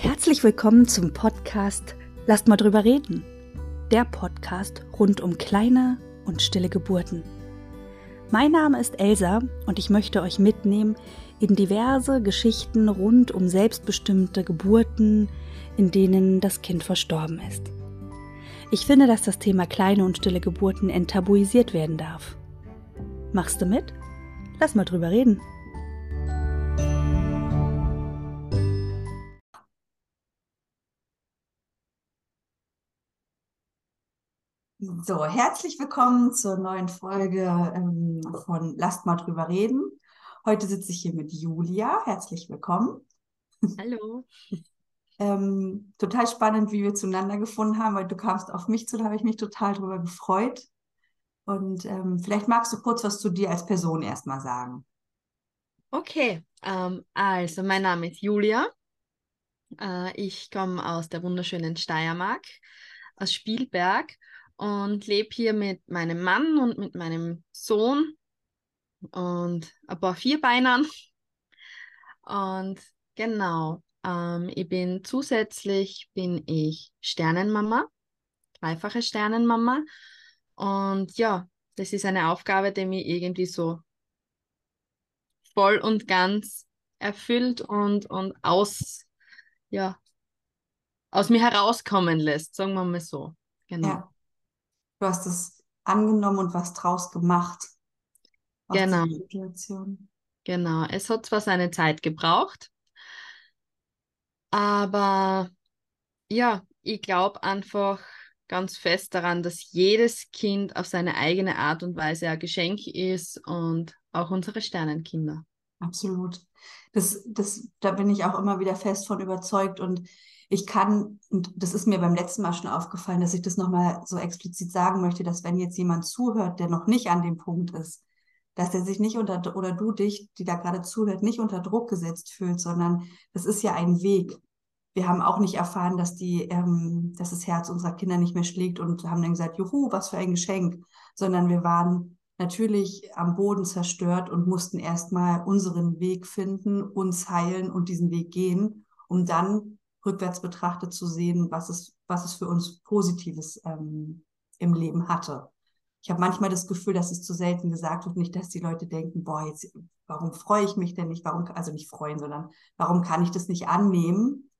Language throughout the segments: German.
Herzlich willkommen zum Podcast Lasst mal drüber reden. Der Podcast rund um kleine und stille Geburten. Mein Name ist Elsa und ich möchte euch mitnehmen in diverse Geschichten rund um selbstbestimmte Geburten, in denen das Kind verstorben ist. Ich finde, dass das Thema kleine und stille Geburten enttabuisiert werden darf. Machst du mit? Lass mal drüber reden. So, herzlich willkommen zur neuen Folge ähm, von Lasst mal drüber reden. Heute sitze ich hier mit Julia. Herzlich willkommen. Hallo. Ähm, total spannend, wie wir zueinander gefunden haben, weil du kamst auf mich zu, da habe ich mich total drüber gefreut. Und ähm, vielleicht magst du kurz was zu dir als Person erstmal sagen. Okay, ähm, also mein Name ist Julia. Äh, ich komme aus der wunderschönen Steiermark, aus Spielberg und lebe hier mit meinem Mann und mit meinem Sohn und ein paar Vierbeinern. Und genau, ähm, ich bin zusätzlich bin ich Sternenmama, dreifache Sternenmama. Und ja, das ist eine Aufgabe, die mich irgendwie so voll und ganz erfüllt und, und aus, ja, aus mir herauskommen lässt, sagen wir mal so. Genau. Ja. Du hast es angenommen und was draus gemacht. Genau. Situation. Genau. Es hat zwar seine Zeit gebraucht, aber ja, ich glaube einfach ganz fest daran, dass jedes Kind auf seine eigene Art und Weise ein Geschenk ist und auch unsere Sternenkinder. Absolut. Das, das, da bin ich auch immer wieder fest von überzeugt und ich kann, und das ist mir beim letzten Mal schon aufgefallen, dass ich das nochmal so explizit sagen möchte, dass wenn jetzt jemand zuhört, der noch nicht an dem Punkt ist, dass er sich nicht unter, oder du dich, die da gerade zuhört, nicht unter Druck gesetzt fühlt, sondern das ist ja ein Weg. Wir haben auch nicht erfahren, dass die, ähm, dass das Herz unserer Kinder nicht mehr schlägt und haben dann gesagt, juhu, was für ein Geschenk, sondern wir waren natürlich am Boden zerstört und mussten erstmal unseren Weg finden, uns heilen und diesen Weg gehen, um dann rückwärts betrachtet zu sehen, was es, was es für uns Positives ähm, im Leben hatte ich habe manchmal das Gefühl, dass es zu selten gesagt wird, nicht, dass die Leute denken, boah, jetzt, warum freue ich mich denn nicht, warum, also nicht freuen, sondern warum kann ich das nicht annehmen?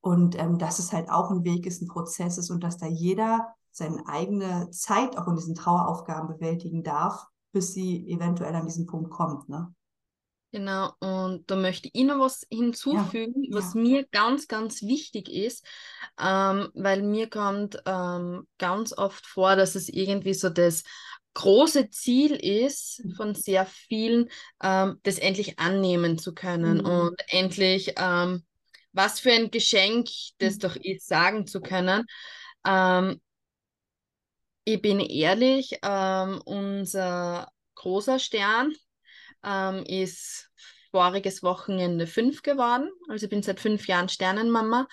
Und ähm, dass es halt auch ein Weg ist, ein Prozess ist und dass da jeder seine eigene Zeit auch in diesen Traueraufgaben bewältigen darf, bis sie eventuell an diesen Punkt kommt. Ne? Genau, und da möchte ich noch was hinzufügen, ja, was ja. mir ganz, ganz wichtig ist, ähm, weil mir kommt ähm, ganz oft vor, dass es irgendwie so das große Ziel ist mhm. von sehr vielen, ähm, das endlich annehmen zu können mhm. und endlich, ähm, was für ein Geschenk das mhm. doch ist, sagen zu können. Ähm, ich bin ehrlich, ähm, unser großer Stern, ähm, ist voriges Wochenende fünf geworden. Also ich bin seit fünf Jahren Sternenmama.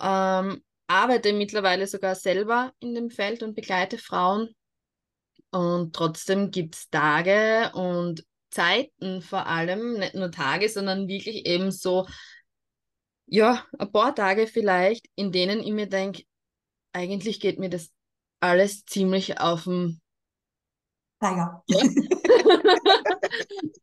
Ähm, arbeite mittlerweile sogar selber in dem Feld und begleite Frauen. Und trotzdem gibt es Tage und Zeiten vor allem, nicht nur Tage, sondern wirklich eben so, ja, ein paar Tage vielleicht, in denen ich mir denke, eigentlich geht mir das alles ziemlich auf den Tiger. Ja.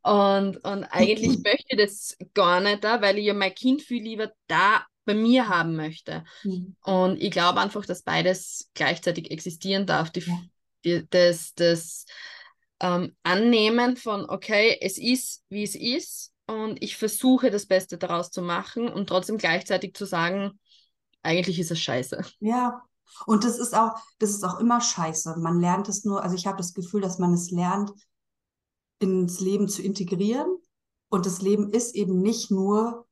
und, und eigentlich möchte ich das gar nicht da, weil ich ja mein Kind viel lieber da bei mir haben möchte. Mhm. Und ich glaube einfach, dass beides gleichzeitig existieren darf. Die, ja. die, das das ähm, Annehmen von, okay, es ist, wie es ist und ich versuche das Beste daraus zu machen und trotzdem gleichzeitig zu sagen, eigentlich ist es scheiße. Ja, und das ist auch, das ist auch immer scheiße. Man lernt es nur, also ich habe das Gefühl, dass man es lernt, ins Leben zu integrieren. Und das Leben ist eben nicht nur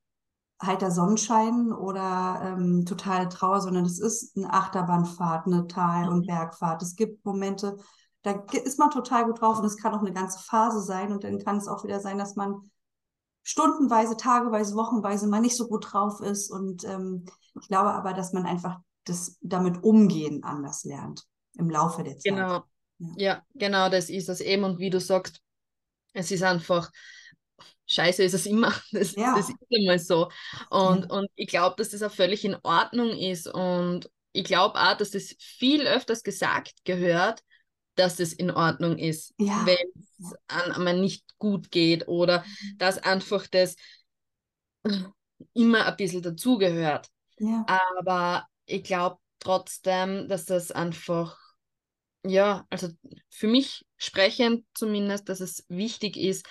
heiter Sonnenschein oder ähm, totale Trauer, sondern es ist eine Achterbahnfahrt, eine Tal- und mhm. Bergfahrt. Es gibt Momente, da ist man total gut drauf und es kann auch eine ganze Phase sein und dann kann es auch wieder sein, dass man stundenweise, tageweise, wochenweise mal nicht so gut drauf ist. Und ähm, ich glaube aber, dass man einfach das damit umgehen anders lernt im Laufe der Zeit. Genau. Ja. ja, genau, das ist das eben. Und wie du sagst, es ist einfach, scheiße ist es immer. Das, ja. das ist immer so. Und, ja. und ich glaube, dass das auch völlig in Ordnung ist. Und ich glaube auch, dass das viel öfters gesagt gehört, dass es in Ordnung ist, ja. wenn es einem nicht gut geht oder mhm. dass einfach das immer ein bisschen dazugehört. Ja. Aber ich glaube trotzdem, dass das einfach, ja, also für mich sprechend zumindest, dass es wichtig ist,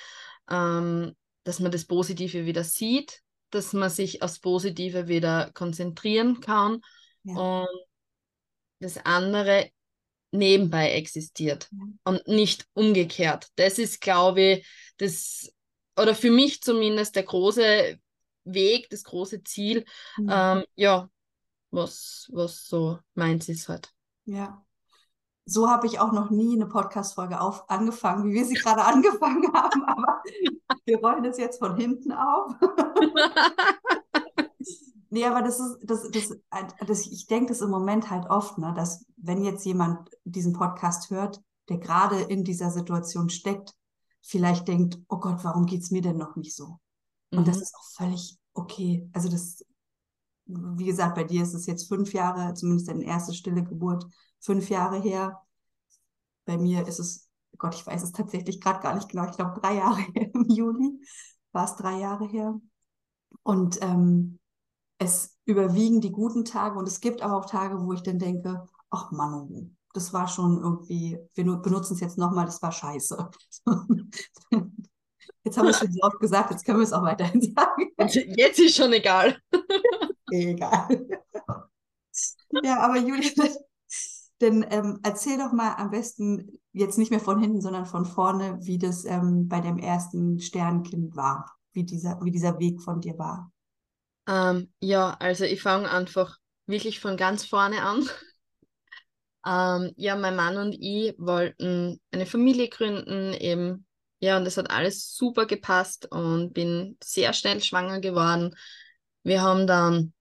ähm, dass man das Positive wieder sieht, dass man sich aufs Positive wieder konzentrieren kann ja. und das andere nebenbei existiert ja. und nicht umgekehrt. Das ist, glaube ich, das, oder für mich zumindest der große Weg, das große Ziel, mhm. ähm, ja, was, was so meins ist halt. Ja. So habe ich auch noch nie eine Podcast-Folge angefangen, wie wir sie gerade angefangen haben, aber wir rollen es jetzt von hinten auf. nee, aber das ist, das, das, das ich denke das im Moment halt oft, ne, dass wenn jetzt jemand diesen Podcast hört, der gerade in dieser Situation steckt, vielleicht denkt, oh Gott, warum geht es mir denn noch nicht so? Und mhm. das ist auch völlig okay. Also das, wie gesagt, bei dir ist es jetzt fünf Jahre, zumindest deine erste stille Geburt, fünf Jahre her. Bei mir ist es, Gott, ich weiß es tatsächlich gerade gar nicht genau, ich glaube drei Jahre her im Juli war es drei Jahre her. Und ähm, es überwiegen die guten Tage und es gibt aber auch Tage, wo ich dann denke, ach Mann, oh, das war schon irgendwie, wir benutzen es jetzt nochmal, das war scheiße. Jetzt haben wir es schon so oft gesagt, jetzt können wir es auch weiterhin sagen. Jetzt ist schon egal. egal. Ja, aber Julia, denn ähm, erzähl doch mal am besten jetzt nicht mehr von hinten, sondern von vorne, wie das ähm, bei dem ersten Sternkind war, wie dieser, wie dieser Weg von dir war. Ähm, ja, also ich fange einfach wirklich von ganz vorne an. Ähm, ja, mein Mann und ich wollten eine Familie gründen, eben, ja, und das hat alles super gepasst und bin sehr schnell schwanger geworden. Wir haben dann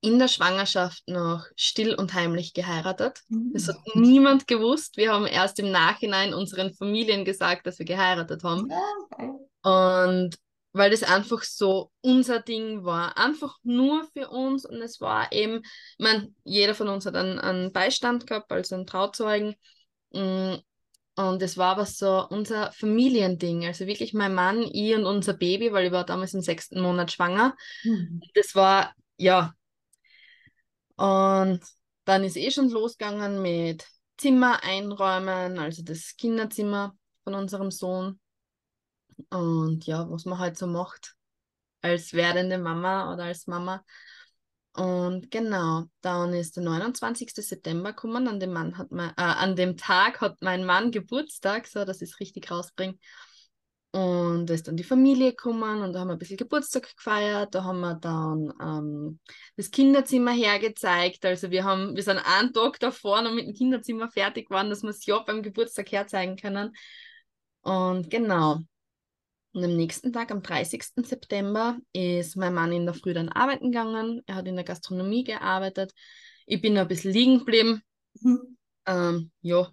in der Schwangerschaft noch still und heimlich geheiratet. Das hat mhm. niemand gewusst. Wir haben erst im Nachhinein unseren Familien gesagt, dass wir geheiratet haben. Okay. Und weil das einfach so unser Ding war, einfach nur für uns und es war eben, ich meine, jeder von uns hat einen, einen Beistand gehabt, also einen Trauzeugen mm, und es war aber so unser Familiending, also wirklich mein Mann, ich und unser Baby, weil ich war damals im sechsten Monat schwanger. Mhm. Das war, ja, und dann ist eh schon losgegangen mit Zimmer einräumen, also das Kinderzimmer von unserem Sohn. Und ja, was man halt so macht als werdende Mama oder als Mama. Und genau, dann ist der 29. September gekommen, an dem, Mann hat mein, äh, an dem Tag hat mein Mann Geburtstag, so dass ich es richtig rausbringe. Und da ist dann die Familie gekommen und da haben wir ein bisschen Geburtstag gefeiert. Da haben wir dann ähm, das Kinderzimmer hergezeigt. Also wir haben, wir sind einen Tag davor noch mit dem Kinderzimmer fertig geworden, dass wir es ja beim Geburtstag herzeigen können. Und genau. Und am nächsten Tag, am 30. September, ist mein Mann in der Früh dann arbeiten gegangen. Er hat in der Gastronomie gearbeitet. Ich bin ein bisschen liegen geblieben. Mhm. Ähm, ja,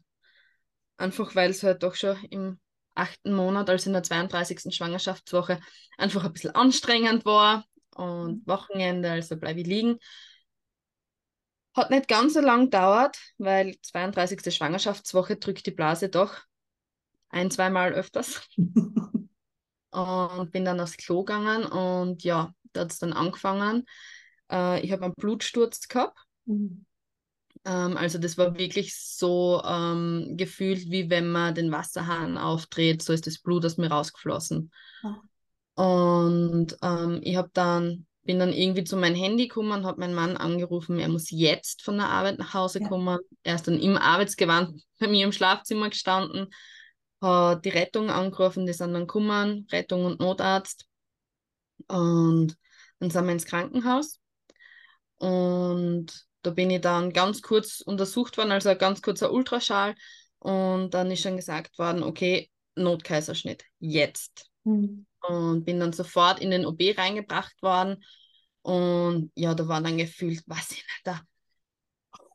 einfach weil es halt doch schon im achten Monat, also in der 32. Schwangerschaftswoche, einfach ein bisschen anstrengend war und mhm. Wochenende, also bleibe ich liegen. Hat nicht ganz so lang gedauert, weil 32. Schwangerschaftswoche drückt die Blase doch ein, zweimal öfters. und bin dann aufs Klo gegangen und ja, da hat es dann angefangen. Äh, ich habe einen Blutsturz gehabt. Mhm. Ähm, also das war wirklich so ähm, gefühlt, wie wenn man den Wasserhahn aufdreht, so ist das Blut aus mir rausgeflossen. Ja. Und ähm, ich habe dann, bin dann irgendwie zu meinem Handy gekommen habe meinen Mann angerufen, er muss jetzt von der Arbeit nach Hause ja. kommen. Er ist dann im Arbeitsgewand bei mir im Schlafzimmer gestanden, hat die Rettung angerufen, die sind dann gekommen, Rettung und Notarzt. Und dann sind wir ins Krankenhaus. Und da bin ich dann ganz kurz untersucht worden, also ein ganz kurzer Ultraschall. Und dann ist schon gesagt worden, okay, Notkaiserschnitt, jetzt. Mhm. Und bin dann sofort in den OB reingebracht worden. Und ja, da waren dann gefühlt, was ich nicht, da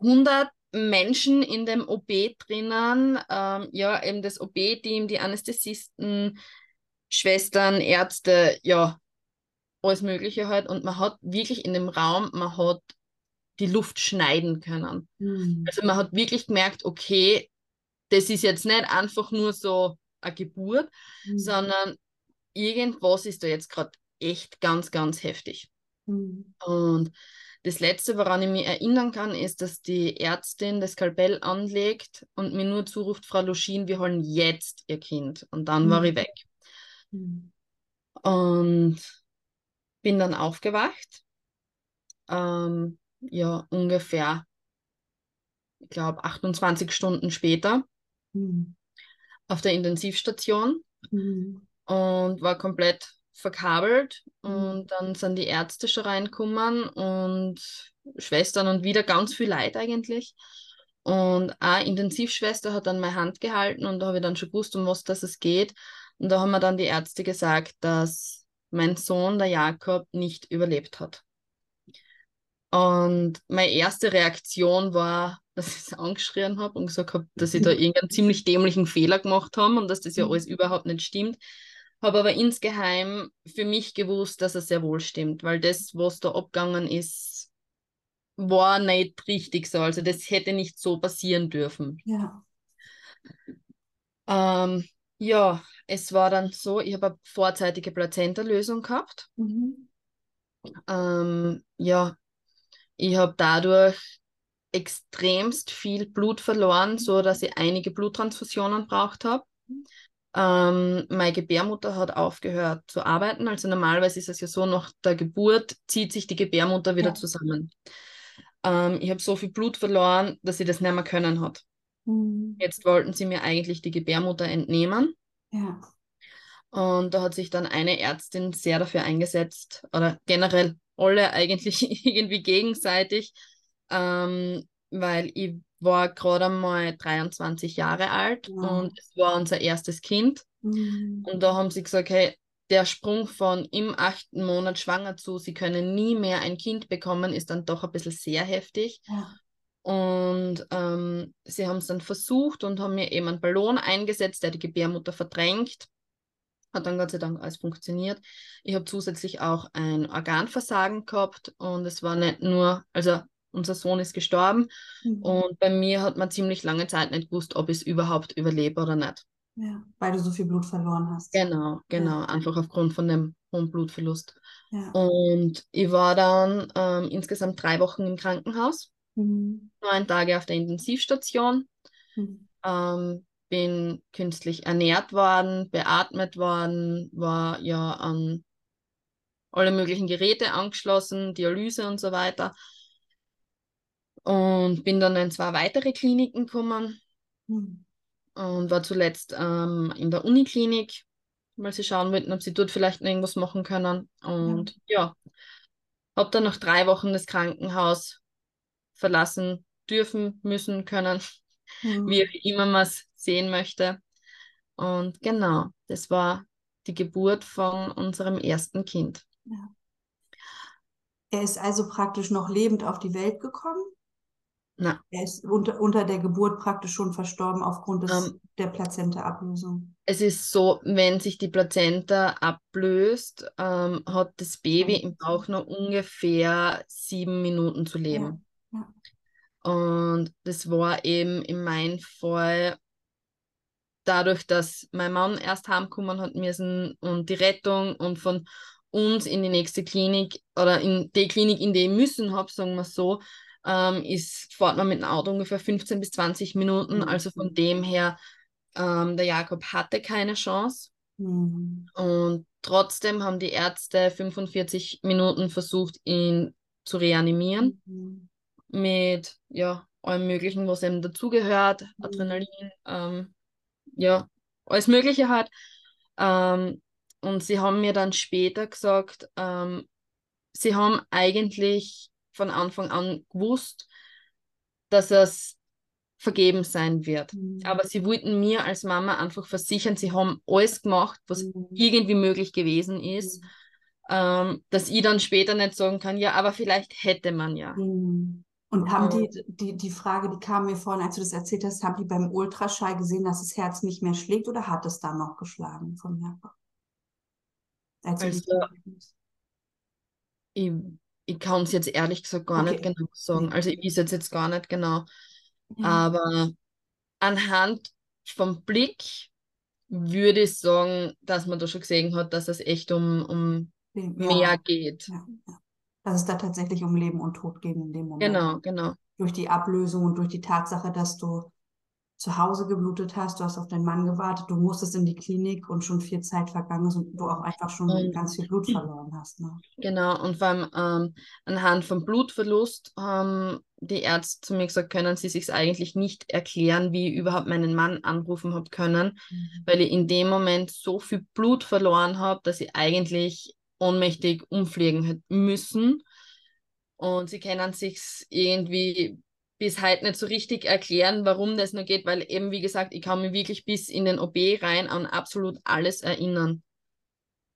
100 Menschen in dem OB drinnen. Ähm, ja, eben das OB-Team, die Anästhesisten, Schwestern, Ärzte, ja, alles Mögliche halt. Und man hat wirklich in dem Raum, man hat die Luft schneiden können. Mhm. Also man hat wirklich gemerkt, okay, das ist jetzt nicht einfach nur so eine Geburt, mhm. sondern irgendwas ist da jetzt gerade echt ganz, ganz heftig. Mhm. Und das Letzte, woran ich mich erinnern kann, ist, dass die Ärztin das Skalpell anlegt und mir nur zuruft, Frau Luschin, wir holen jetzt Ihr Kind. Und dann mhm. war ich weg. Mhm. Und bin dann aufgewacht. Ähm, ja, ungefähr, ich glaube, 28 Stunden später mhm. auf der Intensivstation mhm. und war komplett verkabelt. Mhm. Und dann sind die Ärzte schon reingekommen und Schwestern und wieder ganz viel Leid eigentlich. Und eine Intensivschwester hat dann meine Hand gehalten und da habe ich dann schon gewusst, um was das es geht. Und da haben mir dann die Ärzte gesagt, dass mein Sohn, der Jakob, nicht überlebt hat. Und meine erste Reaktion war, dass ich es angeschrien habe und gesagt habe, dass ich da irgendeinen ziemlich dämlichen Fehler gemacht habe und dass das ja mhm. alles überhaupt nicht stimmt. Habe aber insgeheim für mich gewusst, dass es sehr wohl stimmt, weil das, was da abgegangen ist, war nicht richtig so. Also das hätte nicht so passieren dürfen. Ja. Ähm, ja, es war dann so, ich habe eine vorzeitige Plazenta-Lösung gehabt. Mhm. Ähm, ja, ich habe dadurch extremst viel Blut verloren, so dass ich einige Bluttransfusionen braucht habe. Ähm, meine Gebärmutter hat aufgehört zu arbeiten. Also normalerweise ist es ja so, nach der Geburt zieht sich die Gebärmutter wieder ja. zusammen. Ähm, ich habe so viel Blut verloren, dass sie das nicht mehr können hat. Mhm. Jetzt wollten sie mir eigentlich die Gebärmutter entnehmen. Ja. Und da hat sich dann eine Ärztin sehr dafür eingesetzt, oder generell alle eigentlich irgendwie gegenseitig, ähm, weil ich war gerade mal 23 Jahre alt ja. und es war unser erstes Kind. Mhm. Und da haben sie gesagt, hey, der Sprung von im achten Monat schwanger zu, sie können nie mehr ein Kind bekommen, ist dann doch ein bisschen sehr heftig. Ja. Und ähm, sie haben es dann versucht und haben mir eben einen Ballon eingesetzt, der die Gebärmutter verdrängt. Hat dann Gott sei Dank alles funktioniert. Ich habe zusätzlich auch ein Organversagen gehabt und es war nicht nur, also unser Sohn ist gestorben mhm. und bei mir hat man ziemlich lange Zeit nicht gewusst, ob ich es überhaupt überlebe oder nicht. Ja, weil du so viel Blut verloren hast. Genau, genau, ja. einfach aufgrund von dem hohen Blutverlust. Ja. Und ich war dann ähm, insgesamt drei Wochen im Krankenhaus, mhm. neun Tage auf der Intensivstation. Mhm. Ähm, bin künstlich ernährt worden, beatmet worden, war ja an alle möglichen Geräte angeschlossen, Dialyse und so weiter. Und bin dann in zwei weitere Kliniken gekommen mhm. und war zuletzt ähm, in der Uniklinik, weil sie schauen wollten, ob sie dort vielleicht noch irgendwas machen können. Und ja, ja habe dann nach drei Wochen das Krankenhaus verlassen dürfen, müssen, können, mhm. wie immer man es sehen möchte. Und genau, das war die Geburt von unserem ersten Kind. Ja. Er ist also praktisch noch lebend auf die Welt gekommen? Na. Er ist unter, unter der Geburt praktisch schon verstorben aufgrund des, um, ähm. der Plazenta-Ablösung. Es ist so, wenn sich die Plazenta ablöst, ähm, hat das Baby im Bauch noch ungefähr sieben Minuten zu leben. Ja. Ja. Und das war eben in meinem Fall dadurch, dass mein Mann erst heimkommen hat müssen und die Rettung und von uns in die nächste Klinik oder in die Klinik, in die ich müssen habe, sagen wir so, ähm, ist, fährt man mit dem Auto ungefähr 15 bis 20 Minuten. Mhm. Also von dem her, ähm, der Jakob hatte keine Chance. Mhm. Und trotzdem haben die Ärzte 45 Minuten versucht, ihn zu reanimieren. Mhm. Mit ja, allem Möglichen, was eben dazugehört, mhm. Adrenalin, ähm, ja, alles Mögliche halt. Ähm, und sie haben mir dann später gesagt, ähm, sie haben eigentlich von Anfang an gewusst, dass es vergeben sein wird. Mhm. Aber sie wollten mir als Mama einfach versichern, sie haben alles gemacht, was mhm. irgendwie möglich gewesen ist, mhm. ähm, dass ich dann später nicht sagen kann, ja, aber vielleicht hätte man ja. Mhm. Und haben die, die, die Frage, die kam mir vorhin, als du das erzählt hast, haben die beim Ultraschall gesehen, dass das Herz nicht mehr schlägt oder hat es da noch geschlagen von Jakob? Als also, ich, ich kann es jetzt ehrlich gesagt gar okay. nicht genau sagen. Also ich weiß jetzt gar nicht genau. Ja. Aber anhand vom Blick würde ich sagen, dass man da schon gesehen hat, dass es echt um, um ja. mehr geht. Ja. Dass es da tatsächlich um Leben und Tod geht in dem Moment. Genau, genau. Durch die Ablösung und durch die Tatsache, dass du zu Hause geblutet hast, du hast auf deinen Mann gewartet, du musstest in die Klinik und schon viel Zeit vergangen ist und du auch einfach schon und, ganz viel Blut verloren hast. Ne? Genau, und vor allem ähm, anhand vom Blutverlust haben die Ärzte zu mir gesagt, können sie sich eigentlich nicht erklären, wie ich überhaupt meinen Mann anrufen habe können, mhm. weil ich in dem Moment so viel Blut verloren habe, dass ich eigentlich ohnmächtig umfliegen hätte müssen. Und sie können sich irgendwie bis heute nicht so richtig erklären, warum das nur geht, weil eben, wie gesagt, ich kann mich wirklich bis in den OB rein an absolut alles erinnern.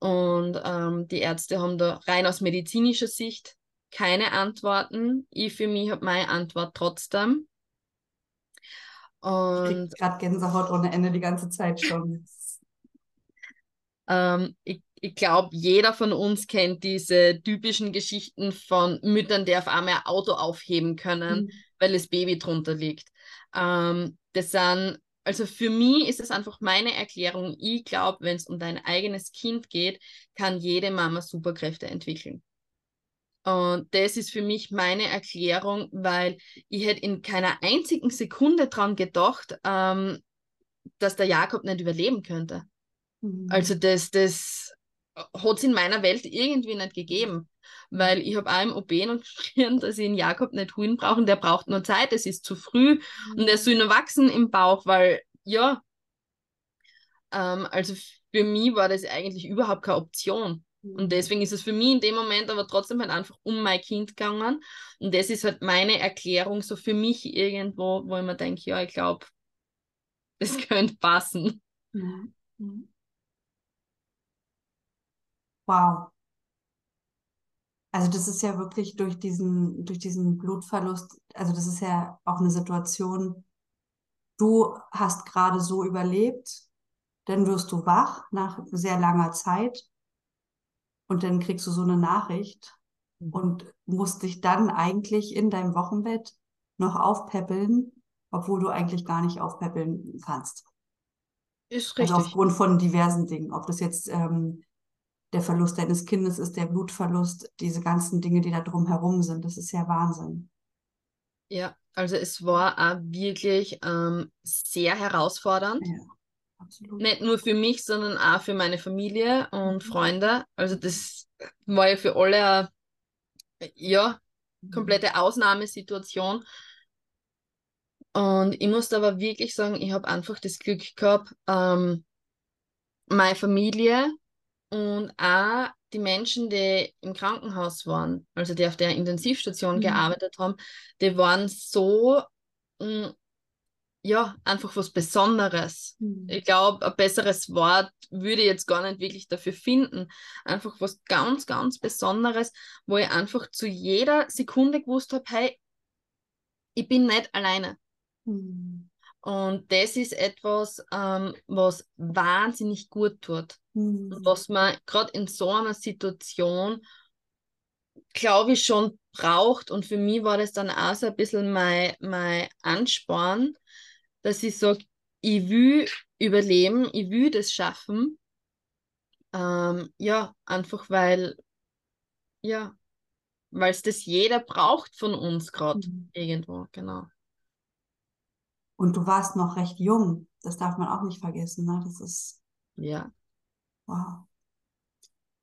Und ähm, die Ärzte haben da rein aus medizinischer Sicht keine Antworten. Ich für mich habe meine Antwort trotzdem. Und ich gerade Gänsehaut ohne Ende die ganze Zeit schon. ähm, ich ich glaube, jeder von uns kennt diese typischen Geschichten von Müttern, die auf einmal ein Auto aufheben können, mhm. Weil das Baby drunter liegt. Ähm, das sind, also für mich ist es einfach meine Erklärung. Ich glaube, wenn es um dein eigenes Kind geht, kann jede Mama Superkräfte entwickeln. Und das ist für mich meine Erklärung, weil ich hätte in keiner einzigen Sekunde dran gedacht, ähm, dass der Jakob nicht überleben könnte. Mhm. Also das, das, hat es in meiner Welt irgendwie nicht gegeben. Weil ich habe auch im OB noch geschrien, dass ich einen Jakob nicht holen brauche. Der braucht nur Zeit, es ist zu früh und er soll nur wachsen im Bauch, weil, ja, ähm, also für mich war das eigentlich überhaupt keine Option. Und deswegen ist es für mich in dem Moment aber trotzdem halt einfach um mein Kind gegangen. Und das ist halt meine Erklärung so für mich irgendwo, wo ich mir denke, ja, ich glaube, das könnte passen. Mhm. Wow. Also das ist ja wirklich durch diesen, durch diesen Blutverlust, also das ist ja auch eine Situation, du hast gerade so überlebt, dann wirst du wach nach sehr langer Zeit und dann kriegst du so eine Nachricht mhm. und musst dich dann eigentlich in deinem Wochenbett noch aufpäppeln, obwohl du eigentlich gar nicht aufpäppeln kannst. Ist richtig. Also aufgrund von diversen Dingen, ob das jetzt ähm, der Verlust deines Kindes ist, der Blutverlust, diese ganzen Dinge, die da drumherum sind. Das ist ja Wahnsinn. Ja, also es war auch wirklich ähm, sehr herausfordernd. Ja, absolut. Nicht nur für mich, sondern auch für meine Familie und mhm. Freunde. Also das war ja für alle eine ja, mhm. komplette Ausnahmesituation. Und ich musste aber wirklich sagen, ich habe einfach das Glück gehabt, ähm, meine Familie und auch die Menschen, die im Krankenhaus waren, also die auf der Intensivstation mhm. gearbeitet haben, die waren so, mh, mm, ja, einfach was Besonderes. Mhm. Ich glaube, ein besseres Wort würde ich jetzt gar nicht wirklich dafür finden. Einfach was ganz, ganz Besonderes, wo ich einfach zu jeder Sekunde gewusst habe, hey, ich bin nicht alleine. Mhm. Und das ist etwas, ähm, was wahnsinnig gut tut. Mhm. Und was man gerade in so einer Situation, glaube ich, schon braucht. Und für mich war das dann auch so ein bisschen mein, mein Ansporn, dass ich sage, ich will überleben, ich will das schaffen. Ähm, ja, einfach weil, ja, weil es das jeder braucht von uns gerade mhm. irgendwo, genau. Und du warst noch recht jung. Das darf man auch nicht vergessen. Ne? Das ist. Ja. Wow.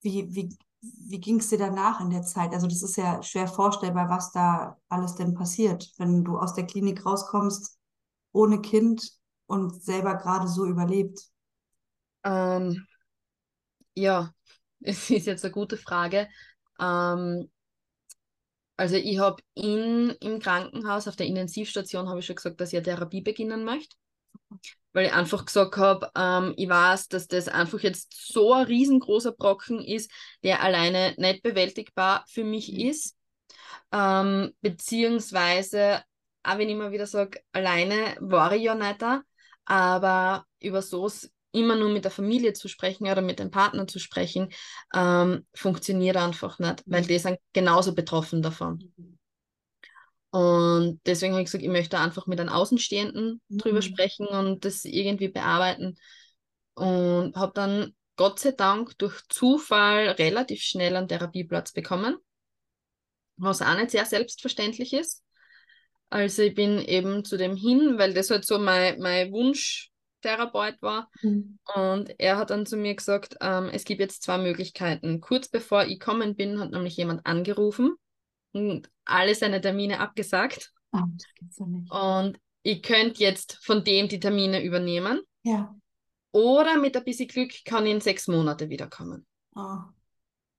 Wie, wie, wie ging es dir danach in der Zeit? Also, das ist ja schwer vorstellbar, was da alles denn passiert, wenn du aus der Klinik rauskommst, ohne Kind und selber gerade so überlebt. Ähm, ja, es ist jetzt eine gute Frage. Ähm, also ich habe im Krankenhaus, auf der Intensivstation, habe ich schon gesagt, dass ich eine Therapie beginnen möchte. Weil ich einfach gesagt habe, ähm, ich weiß, dass das einfach jetzt so ein riesengroßer Brocken ist, der alleine nicht bewältigbar für mich mhm. ist. Ähm, beziehungsweise, auch wenn ich immer wieder sage, alleine war ich ja nicht da, aber über so immer nur mit der Familie zu sprechen oder mit dem Partner zu sprechen, ähm, funktioniert einfach nicht, weil die sind genauso betroffen davon. Und deswegen habe ich gesagt, ich möchte einfach mit einem Außenstehenden mhm. drüber sprechen und das irgendwie bearbeiten. Und habe dann Gott sei Dank durch Zufall relativ schnell einen Therapieplatz bekommen, was auch nicht sehr selbstverständlich ist. Also ich bin eben zu dem hin, weil das halt so mein, mein Wunschtherapeut war. Mhm. Und er hat dann zu mir gesagt, ähm, es gibt jetzt zwei Möglichkeiten. Kurz bevor ich gekommen bin, hat nämlich jemand angerufen und alle seine Termine abgesagt. Oh, gibt's ja. Und ich könnte jetzt von dem die Termine übernehmen. Ja. Oder mit ein bisschen Glück kann ich in sechs Monate wiederkommen. Oh.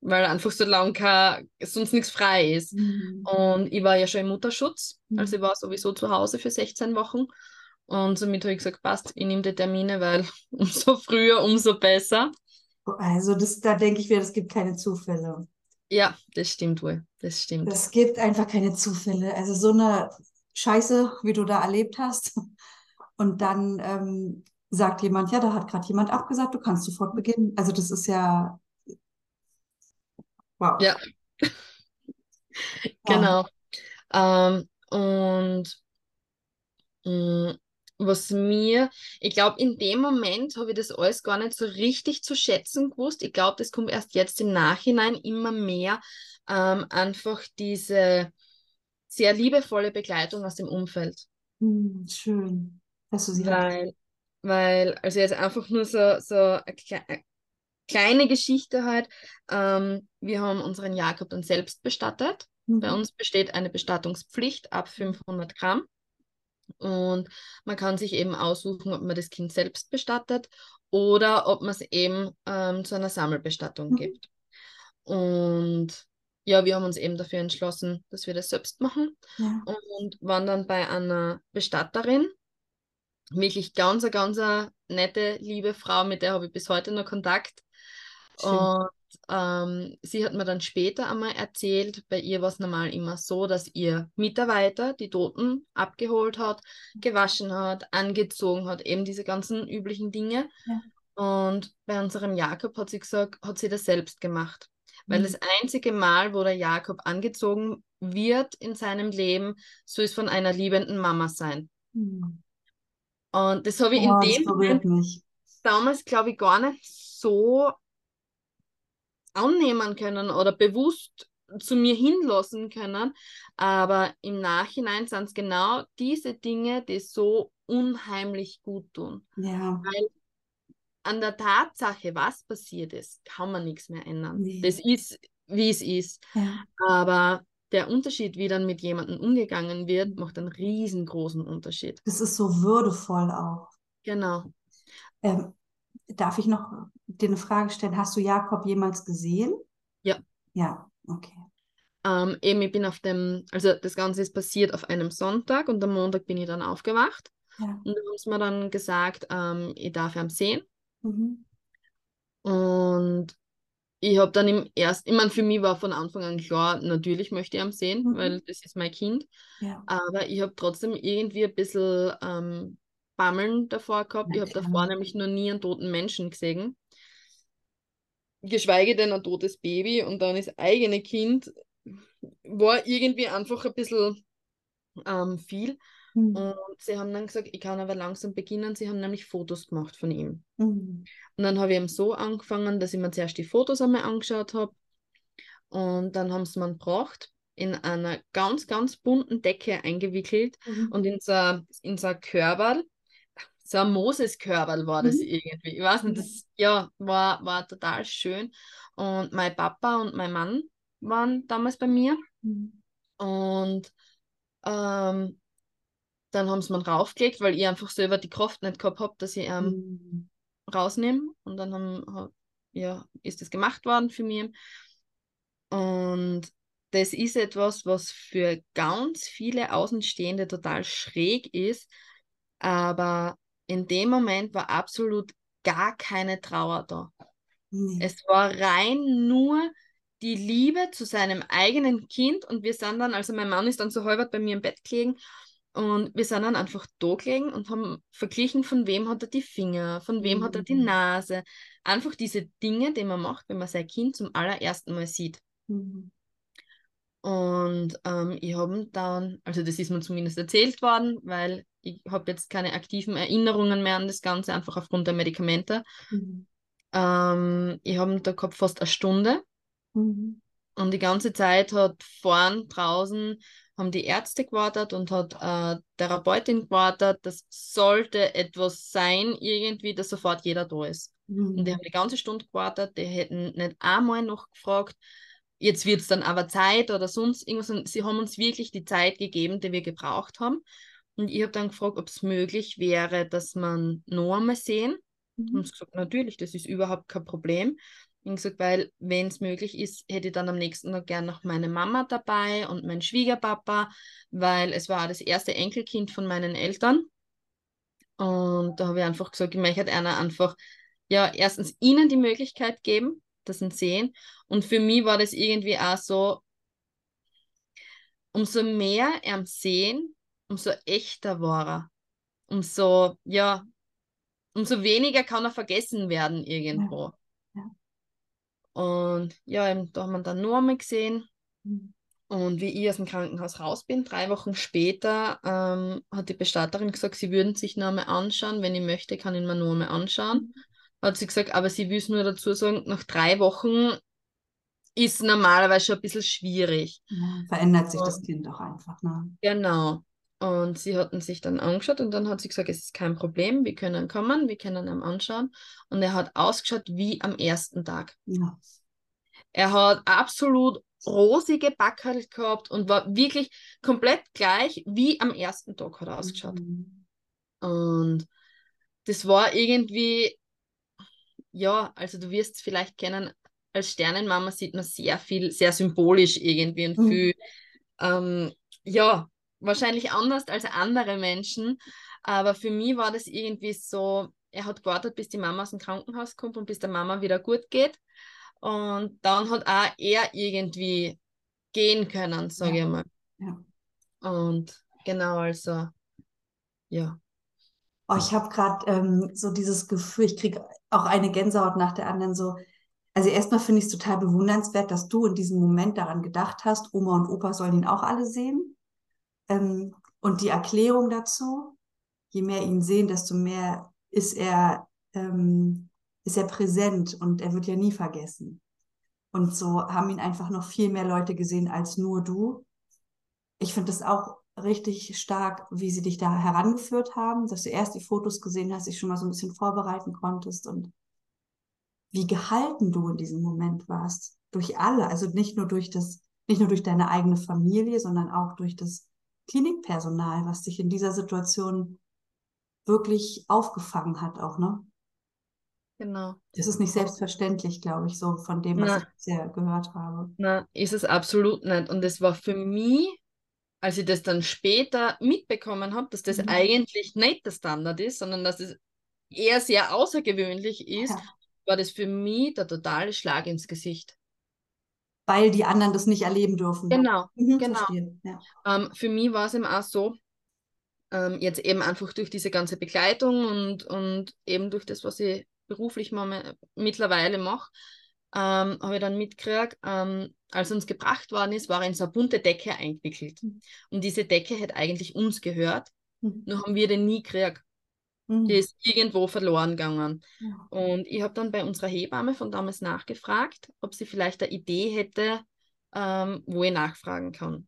Weil einfach so lange kein, sonst nichts frei ist. Mhm. Und ich war ja schon im Mutterschutz. Mhm. Also ich war sowieso zu Hause für 16 Wochen. Und somit habe ich gesagt, passt, ich nehme die Termine, weil umso früher, umso besser. Also das, da denke ich mir, es gibt keine Zufälle. Ja, das stimmt wohl. Das stimmt. Es gibt einfach keine Zufälle. Also so eine Scheiße, wie du da erlebt hast. Und dann ähm, sagt jemand, ja, da hat gerade jemand abgesagt, du kannst sofort beginnen. Also das ist ja wow. Ja. genau. Ähm, und mh, mm, was mir, ich glaube, in dem Moment habe ich das alles gar nicht so richtig zu schätzen gewusst. Ich glaube, das kommt erst jetzt im Nachhinein immer mehr ähm, einfach diese sehr liebevolle Begleitung aus dem Umfeld. Hm, schön, dass du sie weil, hast. Weil, also jetzt einfach nur so, so eine, eine kleine Geschichte halt. Ähm, wir haben unseren Jakob dann selbst bestattet. Mhm. Bei uns besteht eine Bestattungspflicht ab 500 Gramm. Und man kann sich eben aussuchen, ob man das Kind selbst bestattet oder ob man es eben ähm, zu einer Sammelbestattung mhm. gibt. Und ja, wir haben uns eben dafür entschlossen, dass wir das selbst machen ja. und waren dann bei einer Bestatterin. Wirklich ganz, ganz eine nette, liebe Frau, mit der habe ich bis heute noch Kontakt. Schön. Und ähm, sie hat mir dann später einmal erzählt, bei ihr war es normal immer so, dass ihr Mitarbeiter die Toten abgeholt hat, gewaschen hat, angezogen hat, eben diese ganzen üblichen Dinge. Ja. Und bei unserem Jakob hat sie gesagt, hat sie das selbst gemacht. Weil mhm. das einzige Mal, wo der Jakob angezogen wird in seinem Leben, soll es von einer liebenden Mama sein. Mhm. Und das habe ich oh, in dem Moment damals, glaube ich, gar nicht so annehmen können oder bewusst zu mir hinlassen können. Aber im Nachhinein sind es genau diese Dinge, die so unheimlich gut tun. Ja. Weil an der Tatsache, was passiert ist, kann man nichts mehr ändern. Nee. Das ist, wie es ist. Ja. Aber der Unterschied, wie dann mit jemandem umgegangen wird, macht einen riesengroßen Unterschied. Das ist so würdevoll auch. Genau. Ähm, darf ich noch dir eine Frage stellen? Hast du Jakob jemals gesehen? Ja. Ja, okay. Ähm, eben, ich bin auf dem, also das Ganze ist passiert auf einem Sonntag und am Montag bin ich dann aufgewacht. Ja. Und da haben sie mir dann gesagt, ähm, ich darf ihn sehen. Mhm. Und ich habe dann im ersten, ich meine, für mich war von Anfang an klar, natürlich möchte ich ihn sehen, mhm. weil das ist mein Kind. Ja. Aber ich habe trotzdem irgendwie ein bisschen ähm, Bammeln davor gehabt. Ich habe davor nämlich noch nie einen toten Menschen gesehen. Geschweige denn ein totes Baby und dann das eigene Kind war irgendwie einfach ein bisschen ähm, viel. Mhm. Und sie haben dann gesagt, ich kann aber langsam beginnen. Sie haben nämlich Fotos gemacht von ihm. Mhm. Und dann habe ich eben so angefangen, dass ich mir zuerst die Fotos einmal angeschaut habe. Und dann haben sie mir gebracht, in einer ganz, ganz bunten Decke eingewickelt mhm. und in so, in so ein Körperl so ein Moses-Körperl war das mhm. irgendwie. Ich weiß nicht, das ja, war, war total schön. Und mein Papa und mein Mann waren damals bei mir. Mhm. Und ähm, dann haben sie mir raufgelegt, weil ich einfach selber die Kraft nicht gehabt habe, dass ich ähm, mhm. rausnehme. Und dann haben, ja, ist das gemacht worden für mich. Und das ist etwas, was für ganz viele Außenstehende total schräg ist. Aber in dem Moment war absolut gar keine Trauer da. Mhm. Es war rein nur die Liebe zu seinem eigenen Kind und wir sind dann, also mein Mann ist dann so halbert bei mir im Bett gelegen Und wir sind dann einfach da gelegen und haben verglichen, von wem hat er die Finger, von wem mhm. hat er die mhm. Nase. Einfach diese Dinge, die man macht, wenn man sein Kind zum allerersten Mal sieht. Mhm. Und ähm, ich habe dann, also das ist mir zumindest erzählt worden, weil ich habe jetzt keine aktiven Erinnerungen mehr an das Ganze, einfach aufgrund der Medikamente. Mhm. Ähm, ich habe da gehabt fast eine Stunde. Mhm. Und die ganze Zeit hat vorn draußen haben die Ärzte gewartet und hat äh, Therapeutin gewartet. Das sollte etwas sein, irgendwie, dass sofort jeder da ist. Mhm. Und die haben die ganze Stunde gewartet, die hätten nicht einmal noch gefragt, jetzt wird es dann aber Zeit oder sonst irgendwas. Und sie haben uns wirklich die Zeit gegeben, die wir gebraucht haben. Und ich habe dann gefragt, ob es möglich wäre, dass man noch einmal sehen. Mhm. Und sie gesagt, natürlich, das ist überhaupt kein Problem. Und gesagt, weil, wenn es möglich ist, hätte ich dann am nächsten Tag gerne noch meine Mama dabei und mein Schwiegerpapa, weil es war das erste Enkelkind von meinen Eltern. Und da habe ich einfach gesagt, ich möchte einer einfach, ja, erstens ihnen die Möglichkeit geben, das sie sehen. Und für mich war das irgendwie auch so, umso mehr er sehen, umso echter war er. Umso, ja, umso weniger kann er vergessen werden irgendwo. Ja. Ja. Und ja, da haben wir dann nur einmal gesehen. Mhm. Und wie ich aus dem Krankenhaus raus bin, drei Wochen später, ähm, hat die Bestatterin gesagt, sie würden sich noch einmal anschauen. Wenn ich möchte, kann ich mir nur einmal anschauen. Mhm. Hat sie gesagt, aber sie will es nur dazu sagen, nach drei Wochen ist normalerweise schon ein bisschen schwierig. Ja, verändert sich das Kind auch einfach. Ne? Genau. Und sie hatten sich dann angeschaut und dann hat sie gesagt, es ist kein Problem, wir können kommen, wir können ihn anschauen. Und er hat ausgeschaut wie am ersten Tag. Ja. Er hat absolut rosige Backerl gehabt und war wirklich komplett gleich wie am ersten Tag hat er ausgeschaut. Mhm. Und das war irgendwie, ja, also du wirst es vielleicht kennen, als Sternenmama sieht man sehr viel, sehr symbolisch irgendwie und mhm. viel, ähm, ja, wahrscheinlich anders als andere Menschen. Aber für mich war das irgendwie so, er hat gewartet, bis die Mama aus dem Krankenhaus kommt und bis der Mama wieder gut geht. Und dann hat auch er irgendwie gehen können, sage ja. ich mal. Ja. Und genau, also, ja. Oh, ich habe gerade ähm, so dieses Gefühl, ich kriege auch eine Gänsehaut nach der anderen so. Also erstmal finde ich es total bewundernswert, dass du in diesem Moment daran gedacht hast, Oma und Opa sollen ihn auch alle sehen. Ähm, und die Erklärung dazu, je mehr ihn sehen, desto mehr ist er, ähm, ist er präsent und er wird ja nie vergessen. Und so haben ihn einfach noch viel mehr Leute gesehen als nur du. Ich finde es auch richtig stark, wie sie dich da herangeführt haben, dass du erst die Fotos gesehen hast, dich schon mal so ein bisschen vorbereiten konntest und wie gehalten du in diesem Moment warst. Durch alle, also nicht nur durch das, nicht nur durch deine eigene Familie, sondern auch durch das Klinikpersonal, was dich in dieser Situation wirklich aufgefangen hat, auch, ne? Genau. Das ist nicht selbstverständlich, glaube ich, so von dem, was Na, ich bisher gehört habe. Na, ist es absolut nicht. Und es war für mich, als ich das dann später mitbekommen habe, dass das mhm. eigentlich nicht der Standard ist, sondern dass es eher sehr außergewöhnlich ist, ja. war das für mich der totale Schlag ins Gesicht weil die anderen das nicht erleben dürfen. Genau, mhm, genau. Ja. Ähm, für mich war es eben auch so, ähm, jetzt eben einfach durch diese ganze Begleitung und, und eben durch das, was ich beruflich mittlerweile mache, ähm, habe ich dann mitgekriegt, ähm, als uns gebracht worden ist, war in so eine bunte Decke eingewickelt. Und diese Decke hätte eigentlich uns gehört, mhm. nur haben wir den nie gekriegt. Mhm. Die ist irgendwo verloren gegangen. Ja. Und ich habe dann bei unserer Hebamme von damals nachgefragt, ob sie vielleicht eine Idee hätte, ähm, wo ich nachfragen kann.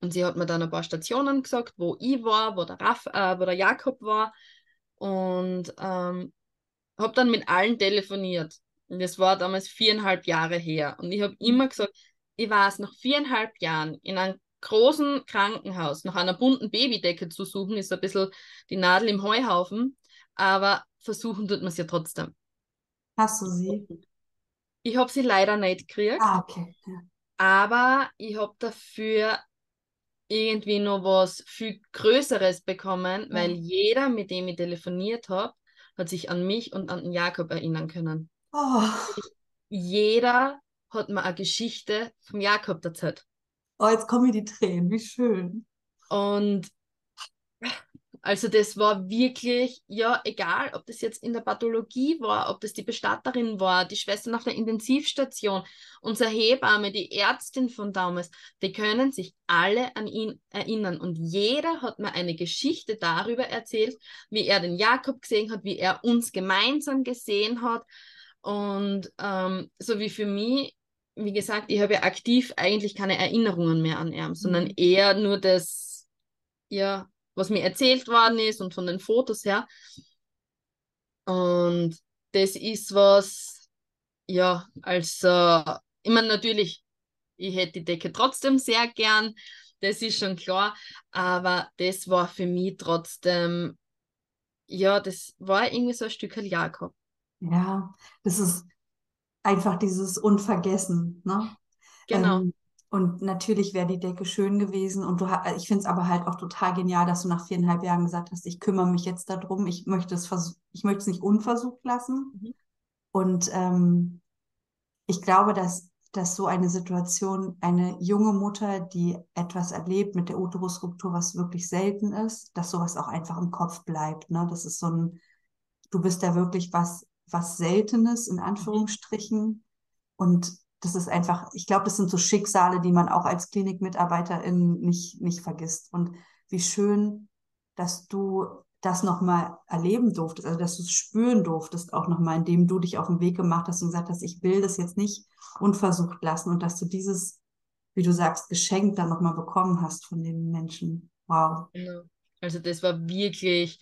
Und sie hat mir dann ein paar Stationen gesagt, wo ich war, wo der, Raff, äh, wo der Jakob war. Und ähm, habe dann mit allen telefoniert. Und das war damals viereinhalb Jahre her. Und ich habe mhm. immer gesagt, ich weiß, nach viereinhalb Jahren in einem großen Krankenhaus nach einer bunten Babydecke zu suchen, ist ein bisschen die Nadel im Heuhaufen, aber versuchen tut man es ja trotzdem. Hast du sie? Ich habe sie leider nicht gekriegt. Ah, okay. Ja. Aber ich habe dafür irgendwie noch was viel Größeres bekommen, ja. weil jeder, mit dem ich telefoniert habe, hat sich an mich und an den Jakob erinnern können. Oh. Jeder hat mir eine Geschichte vom Jakob erzählt. Oh, jetzt kommen mir die Tränen, wie schön. Und Also das war wirklich, ja, egal, ob das jetzt in der Pathologie war, ob das die Bestatterin war, die Schwestern auf der Intensivstation, unsere Hebamme, die Ärztin von damals, die können sich alle an ihn erinnern. Und jeder hat mir eine Geschichte darüber erzählt, wie er den Jakob gesehen hat, wie er uns gemeinsam gesehen hat. Und ähm, so wie für mich, wie gesagt, ich habe ja aktiv eigentlich keine Erinnerungen mehr an ihn, sondern mhm. eher nur das, ja, was mir erzählt worden ist und von den Fotos her. Und das ist was, ja, also, ich meine, natürlich, ich hätte die Decke trotzdem sehr gern, das ist schon klar, aber das war für mich trotzdem, ja, das war irgendwie so ein Stück Jakob. Ja, das ist einfach dieses Unvergessen, ne? Genau. Ähm, und natürlich wäre die Decke schön gewesen. Und du, ich finde es aber halt auch total genial, dass du nach viereinhalb Jahren gesagt hast, ich kümmere mich jetzt darum. Ich möchte es, ich möchte es nicht unversucht lassen. Mhm. Und ähm, ich glaube, dass, dass so eine Situation, eine junge Mutter, die etwas erlebt mit der Uterusruptur, was wirklich selten ist, dass sowas auch einfach im Kopf bleibt. Ne? Das ist so ein, du bist da wirklich was, was Seltenes, in mhm. Anführungsstrichen. Und das ist einfach, ich glaube, das sind so Schicksale, die man auch als Klinikmitarbeiterin nicht, nicht vergisst. Und wie schön, dass du das nochmal erleben durftest, also dass du es spüren durftest, auch nochmal, indem du dich auf den Weg gemacht hast und gesagt hast, ich will das jetzt nicht unversucht lassen und dass du dieses, wie du sagst, Geschenk dann nochmal bekommen hast von den Menschen. Wow. Genau. Also das war wirklich,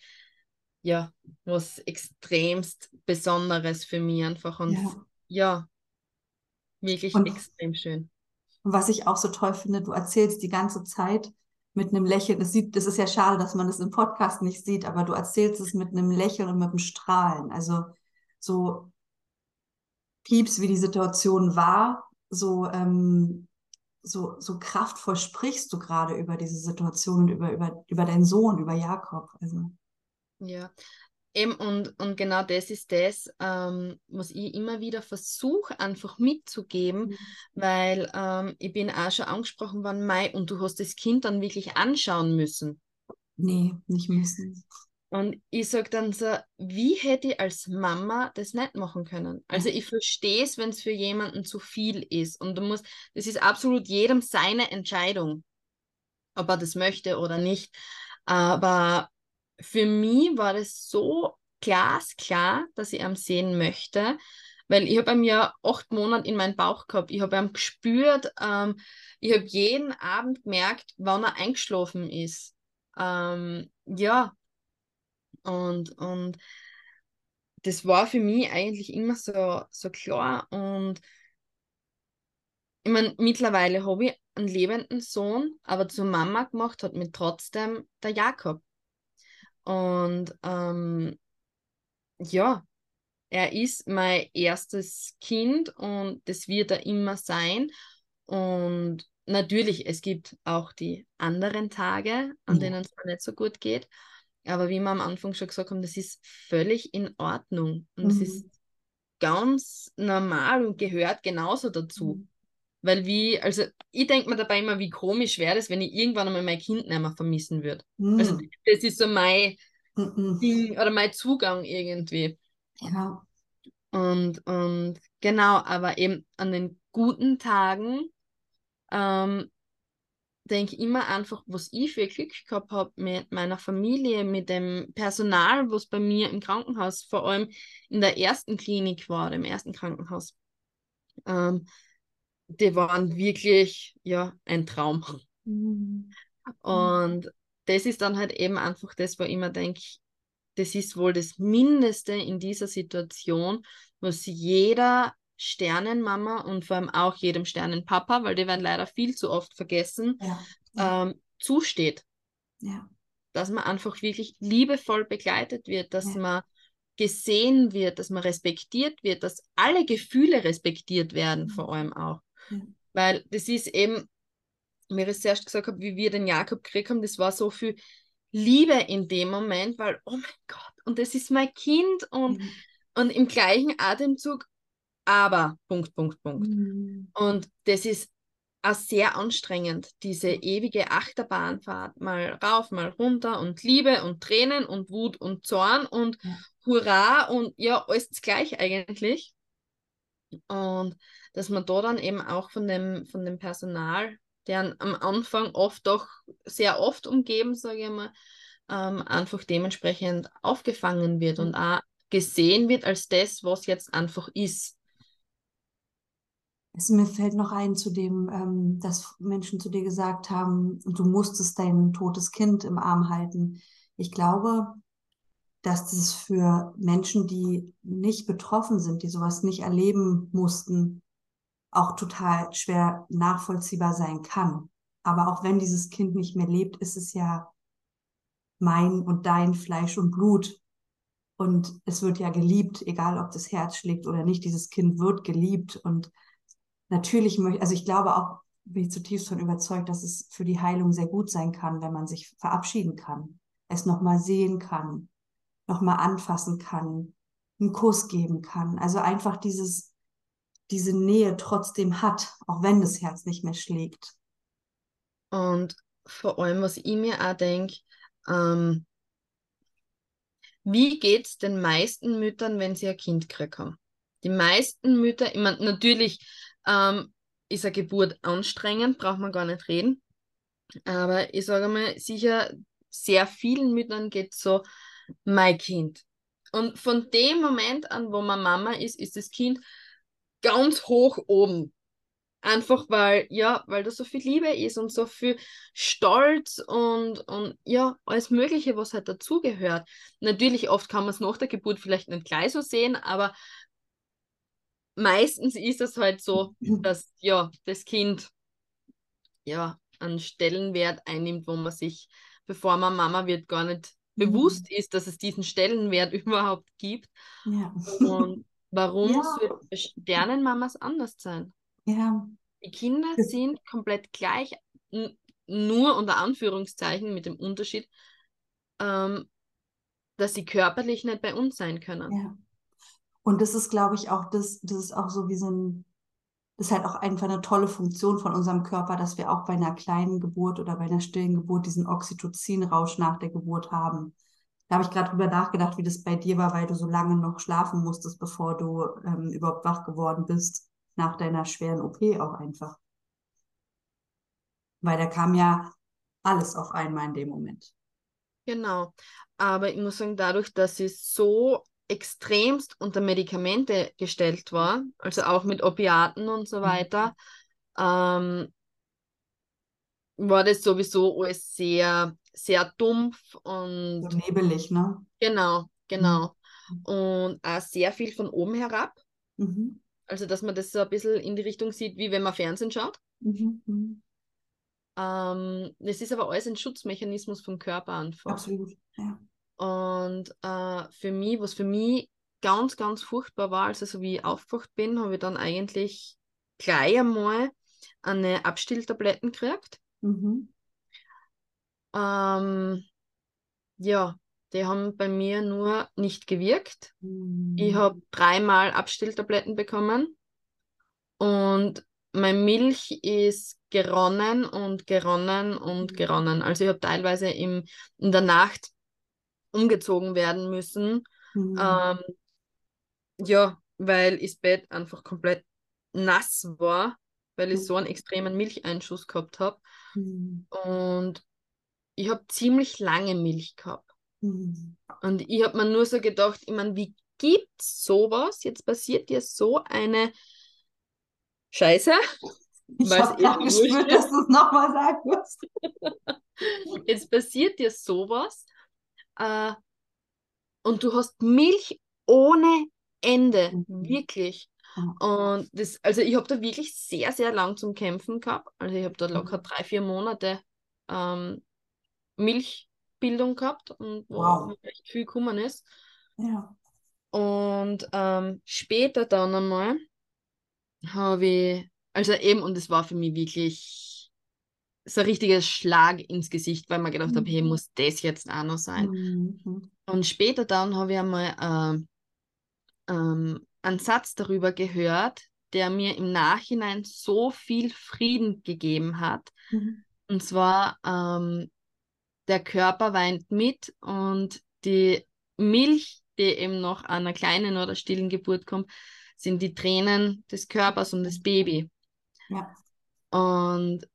ja, was extremst Besonderes für mich einfach. Und ja, ja Wirklich und, extrem schön. Und was ich auch so toll finde, du erzählst die ganze Zeit mit einem Lächeln. Das, sieht, das ist ja schade, dass man das im Podcast nicht sieht, aber du erzählst es mit einem Lächeln und mit einem Strahlen. Also so pieps, wie die Situation war, so, ähm, so, so kraftvoll sprichst du gerade über diese Situation und über, über, über deinen Sohn, über Jakob. Also. Ja, Eben, und, und genau das ist das, ähm, was ich immer wieder versuche, einfach mitzugeben, mhm. weil ähm, ich bin auch schon angesprochen worden, Mai, und du hast das Kind dann wirklich anschauen müssen. Nee, nicht müssen. Und ich sage dann so, wie hätte ich als Mama das nicht machen können? Also ich verstehe es, wenn es für jemanden zu viel ist. Und du musst, das ist absolut jedem seine Entscheidung, ob er das möchte oder nicht. Aber für mich war das so glasklar, dass ich ihn sehen möchte, weil ich habe ihm ja acht Monate in meinen Bauch gehabt. Ich habe ihn gespürt. Ähm, ich habe jeden Abend gemerkt, wann er eingeschlafen ist. Ähm, ja, und, und das war für mich eigentlich immer so, so klar. Und ich meine, mittlerweile habe ich einen lebenden Sohn, aber zur Mama gemacht hat mir trotzdem der Jakob. Und ähm, ja, er ist mein erstes Kind und das wird er immer sein. Und natürlich, es gibt auch die anderen Tage, an ja. denen es mir nicht so gut geht. Aber wie wir am Anfang schon gesagt haben, das ist völlig in Ordnung. Und es mhm. ist ganz normal und gehört genauso dazu. Weil wie, also ich denke mir dabei immer, wie komisch wäre das, wenn ich irgendwann einmal mein Kind nicht mehr vermissen würde. Mhm. Also das ist so mein mhm. Ding oder mein Zugang irgendwie. Ja. Und, und genau, aber eben an den guten Tagen ähm, denke ich immer einfach, was ich für Glück gehabt habe mit meiner Familie, mit dem Personal, was bei mir im Krankenhaus, vor allem in der ersten Klinik war, im ersten Krankenhaus. Ähm, die waren wirklich, ja, ein Traum. Mhm. Und das ist dann halt eben einfach das, wo ich immer denke, das ist wohl das Mindeste in dieser Situation, was jeder Sternenmama und vor allem auch jedem Sternenpapa, weil die werden leider viel zu oft vergessen, ja. Ja. Ähm, zusteht. Ja. Dass man einfach wirklich liebevoll begleitet wird, dass man gesehen wird, dass man respektiert wird, dass alle Gefühle respektiert werden, vor allem auch. Weil das ist eben, wie ich es zuerst gesagt habe, wie wir den Jakob gekriegt haben, das war so viel Liebe in dem Moment, weil, oh mein Gott, und das ist mein Kind und, mhm. und im gleichen Atemzug, aber, Punkt, Punkt, Punkt. Mhm. Und das ist auch sehr anstrengend, diese ewige Achterbahnfahrt, mal rauf, mal runter und Liebe und Tränen und Wut und Zorn und ja. Hurra und ja, alles gleich eigentlich. Und dass man da dann eben auch von dem, von dem Personal, der am Anfang oft doch sehr oft umgeben, sage ich mal, ähm, einfach dementsprechend aufgefangen wird und auch gesehen wird als das, was jetzt einfach ist. Es, mir fällt noch ein zu dem, ähm, dass Menschen zu dir gesagt haben, du musstest dein totes Kind im Arm halten. Ich glaube, dass das für Menschen, die nicht betroffen sind, die sowas nicht erleben mussten, auch total schwer nachvollziehbar sein kann. Aber auch wenn dieses Kind nicht mehr lebt, ist es ja mein und dein Fleisch und Blut. Und es wird ja geliebt, egal ob das Herz schlägt oder nicht. Dieses Kind wird geliebt. Und natürlich möchte, also ich glaube auch, bin ich zutiefst von überzeugt, dass es für die Heilung sehr gut sein kann, wenn man sich verabschieden kann, es nochmal sehen kann, nochmal anfassen kann, einen Kuss geben kann. Also einfach dieses, diese Nähe trotzdem hat, auch wenn das Herz nicht mehr schlägt. Und vor allem, was ich mir auch denke, ähm, wie geht es den meisten Müttern, wenn sie ein Kind gekriegt? Die meisten Mütter, ich meine, natürlich ähm, ist eine Geburt anstrengend, braucht man gar nicht reden. Aber ich sage mal, sicher, sehr vielen Müttern geht es so, mein Kind. Und von dem Moment an, wo man Mama ist, ist das Kind ganz hoch oben. Einfach weil, ja, weil da so viel Liebe ist und so viel Stolz und, und ja, alles Mögliche, was halt dazugehört. Natürlich, oft kann man es nach der Geburt vielleicht nicht gleich so sehen, aber meistens ist es halt so, dass ja, das Kind ja einen Stellenwert einnimmt, wo man sich, bevor man Mama wird, gar nicht. Bewusst ist, dass es diesen Stellenwert überhaupt gibt. Ja. Und warum ja. soll Sternenmamas anders sein? Ja. Die Kinder sind komplett gleich, nur unter Anführungszeichen mit dem Unterschied, ähm, dass sie körperlich nicht bei uns sein können. Ja. Und das ist, glaube ich, auch das, das ist auch so wie so ein, das ist halt auch einfach eine tolle Funktion von unserem Körper, dass wir auch bei einer kleinen Geburt oder bei einer stillen Geburt diesen Oxytocin-Rausch nach der Geburt haben. Da habe ich gerade drüber nachgedacht, wie das bei dir war, weil du so lange noch schlafen musstest, bevor du ähm, überhaupt wach geworden bist, nach deiner schweren OP auch einfach. Weil da kam ja alles auf einmal in dem Moment. Genau. Aber ich muss sagen, dadurch, dass ich so extremst unter Medikamente gestellt war, also auch mit Opiaten und so mhm. weiter, ähm, war das sowieso alles sehr, sehr dumpf und so nebelig, ne? Genau, genau. Mhm. Und auch sehr viel von oben herab. Mhm. Also, dass man das so ein bisschen in die Richtung sieht, wie wenn man Fernsehen schaut. Mhm. mhm. Ähm, das ist aber alles ein Schutzmechanismus vom Körper einfach. Absolut, ja. Und äh, für mich, was für mich ganz, ganz furchtbar war, also so wie ich aufgewacht bin, habe ich dann eigentlich gleich einmal eine Abstilltabletten gekriegt. Mhm. Ähm, ja, die haben bei mir nur nicht gewirkt. Mhm. Ich habe dreimal Abstilltabletten bekommen und meine Milch ist geronnen und geronnen und mhm. geronnen. Also ich habe teilweise im, in der Nacht umgezogen werden müssen. Mhm. Ähm, ja, weil das Bett einfach komplett nass war, weil ich mhm. so einen extremen Milcheinschuss gehabt habe. Mhm. Und ich habe ziemlich lange Milch gehabt. Mhm. Und ich habe mir nur so gedacht, ich meine, wie gibt es sowas? Jetzt passiert dir so eine Scheiße. Ich habe gerade gespürt, dass du es nochmal sagen musst. Jetzt passiert dir sowas äh, und du hast Milch ohne Ende, mhm. wirklich. Und das, also ich habe da wirklich sehr, sehr lang zum Kämpfen gehabt. Also ich habe da locker mhm. drei, vier Monate ähm, Milchbildung gehabt und wo wow. echt viel gekommen ist. Ja. Und ähm, später dann einmal habe ich, also eben, und es war für mich wirklich so ein richtiger Schlag ins Gesicht, weil man gedacht mhm. habe, hey, muss das jetzt auch noch sein? Mhm. Und später dann habe ich einmal äh, ähm, einen Satz darüber gehört, der mir im Nachhinein so viel Frieden gegeben hat. Mhm. Und zwar, ähm, der Körper weint mit und die Milch, die eben nach einer kleinen oder stillen Geburt kommt, sind die Tränen des Körpers und des Baby. Ja. Und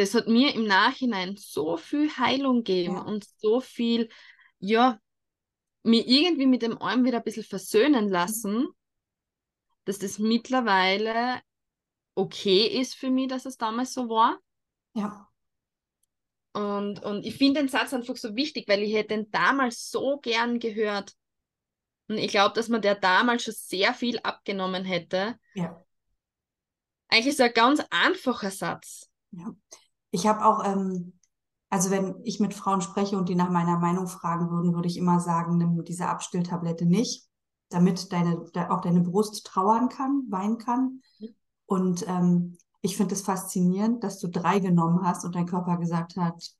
das hat mir im Nachhinein so viel Heilung gegeben ja. und so viel, ja, mir irgendwie mit dem Arm wieder ein bisschen versöhnen lassen, dass das mittlerweile okay ist für mich, dass es damals so war. Ja. Und, und ich finde den Satz einfach so wichtig, weil ich hätte den damals so gern gehört. Und ich glaube, dass man der damals schon sehr viel abgenommen hätte. Ja. Eigentlich so ein ganz einfacher Satz. Ja. Ich habe auch, ähm, also wenn ich mit Frauen spreche und die nach meiner Meinung fragen würden, würde ich immer sagen, nimm diese Abstilltablette nicht, damit deine, auch deine Brust trauern kann, weinen kann. Und ähm, ich finde es faszinierend, dass du drei genommen hast und dein Körper gesagt hat,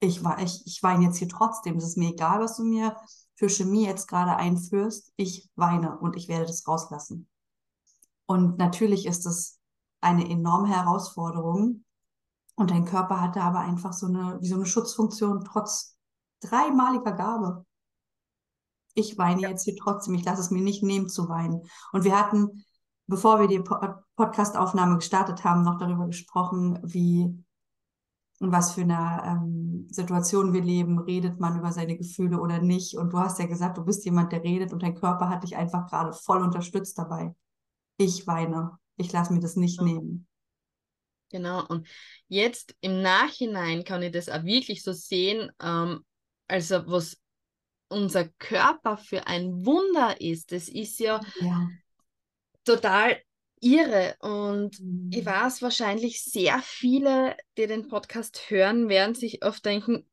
ich, ich, ich weine jetzt hier trotzdem. Es ist mir egal, was du mir für Chemie jetzt gerade einführst. Ich weine und ich werde das rauslassen. Und natürlich ist es eine enorme Herausforderung. Und dein Körper hatte aber einfach so eine, wie so eine Schutzfunktion trotz dreimaliger Gabe. Ich weine jetzt hier trotzdem. Ich lasse es mir nicht nehmen zu weinen. Und wir hatten bevor wir die Podcast-Aufnahme gestartet haben, noch darüber gesprochen, wie in was für einer ähm, Situation wir leben, redet man über seine Gefühle oder nicht. Und du hast ja gesagt, du bist jemand, der redet und dein Körper hat dich einfach gerade voll unterstützt dabei. Ich weine. Ich lasse mir das nicht nehmen. Genau, und jetzt im Nachhinein kann ich das auch wirklich so sehen, ähm, also was unser Körper für ein Wunder ist. Das ist ja, ja total irre. Und mhm. ich weiß, wahrscheinlich sehr viele, die den Podcast hören, werden sich oft denken,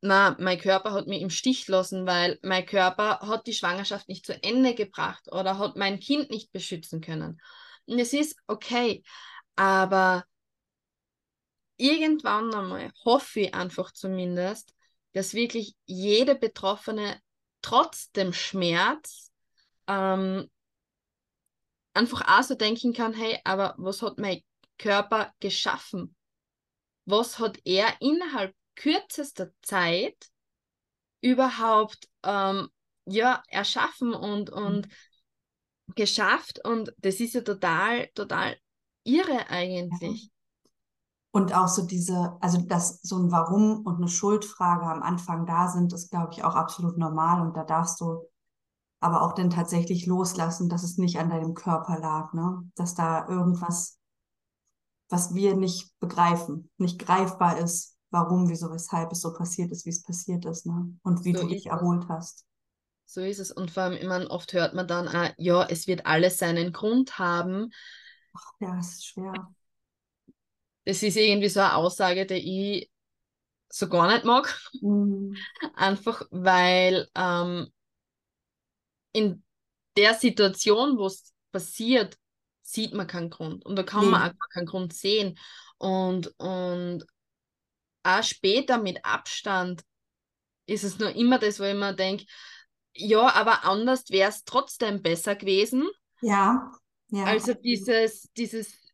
na, mein Körper hat mich im Stich lassen, weil mein Körper hat die Schwangerschaft nicht zu Ende gebracht oder hat mein Kind nicht beschützen können. Und es ist okay, aber irgendwann einmal hoffe ich einfach zumindest, dass wirklich jede Betroffene trotz dem Schmerz ähm, einfach auch so denken kann, hey, aber was hat mein Körper geschaffen? Was hat er innerhalb kürzester Zeit überhaupt ähm, ja, erschaffen und, und mhm. geschafft? Und das ist ja total, total irre eigentlich. Und auch so diese, also dass so ein Warum und eine Schuldfrage am Anfang da sind, ist, glaube ich, auch absolut normal. Und da darfst du aber auch dann tatsächlich loslassen, dass es nicht an deinem Körper lag, ne? Dass da irgendwas, was wir nicht begreifen, nicht greifbar ist, warum, wieso, weshalb es so passiert ist, wie es passiert ist, ne? Und wie so du dich erholt hast. So ist es. Und vor allem, meine, oft hört man dann, ah, ja, es wird alles seinen Grund haben. Ach, ja, es ist schwer. Das ist irgendwie so eine Aussage, die ich so gar nicht mag. Mhm. Einfach weil ähm, in der Situation, wo es passiert, sieht man keinen Grund. Und da kann nee. man auch keinen Grund sehen. Und, und auch später mit Abstand ist es nur immer das, wo ich mir denke, ja, aber anders wäre es trotzdem besser gewesen. Ja. ja. Also dieses, dieses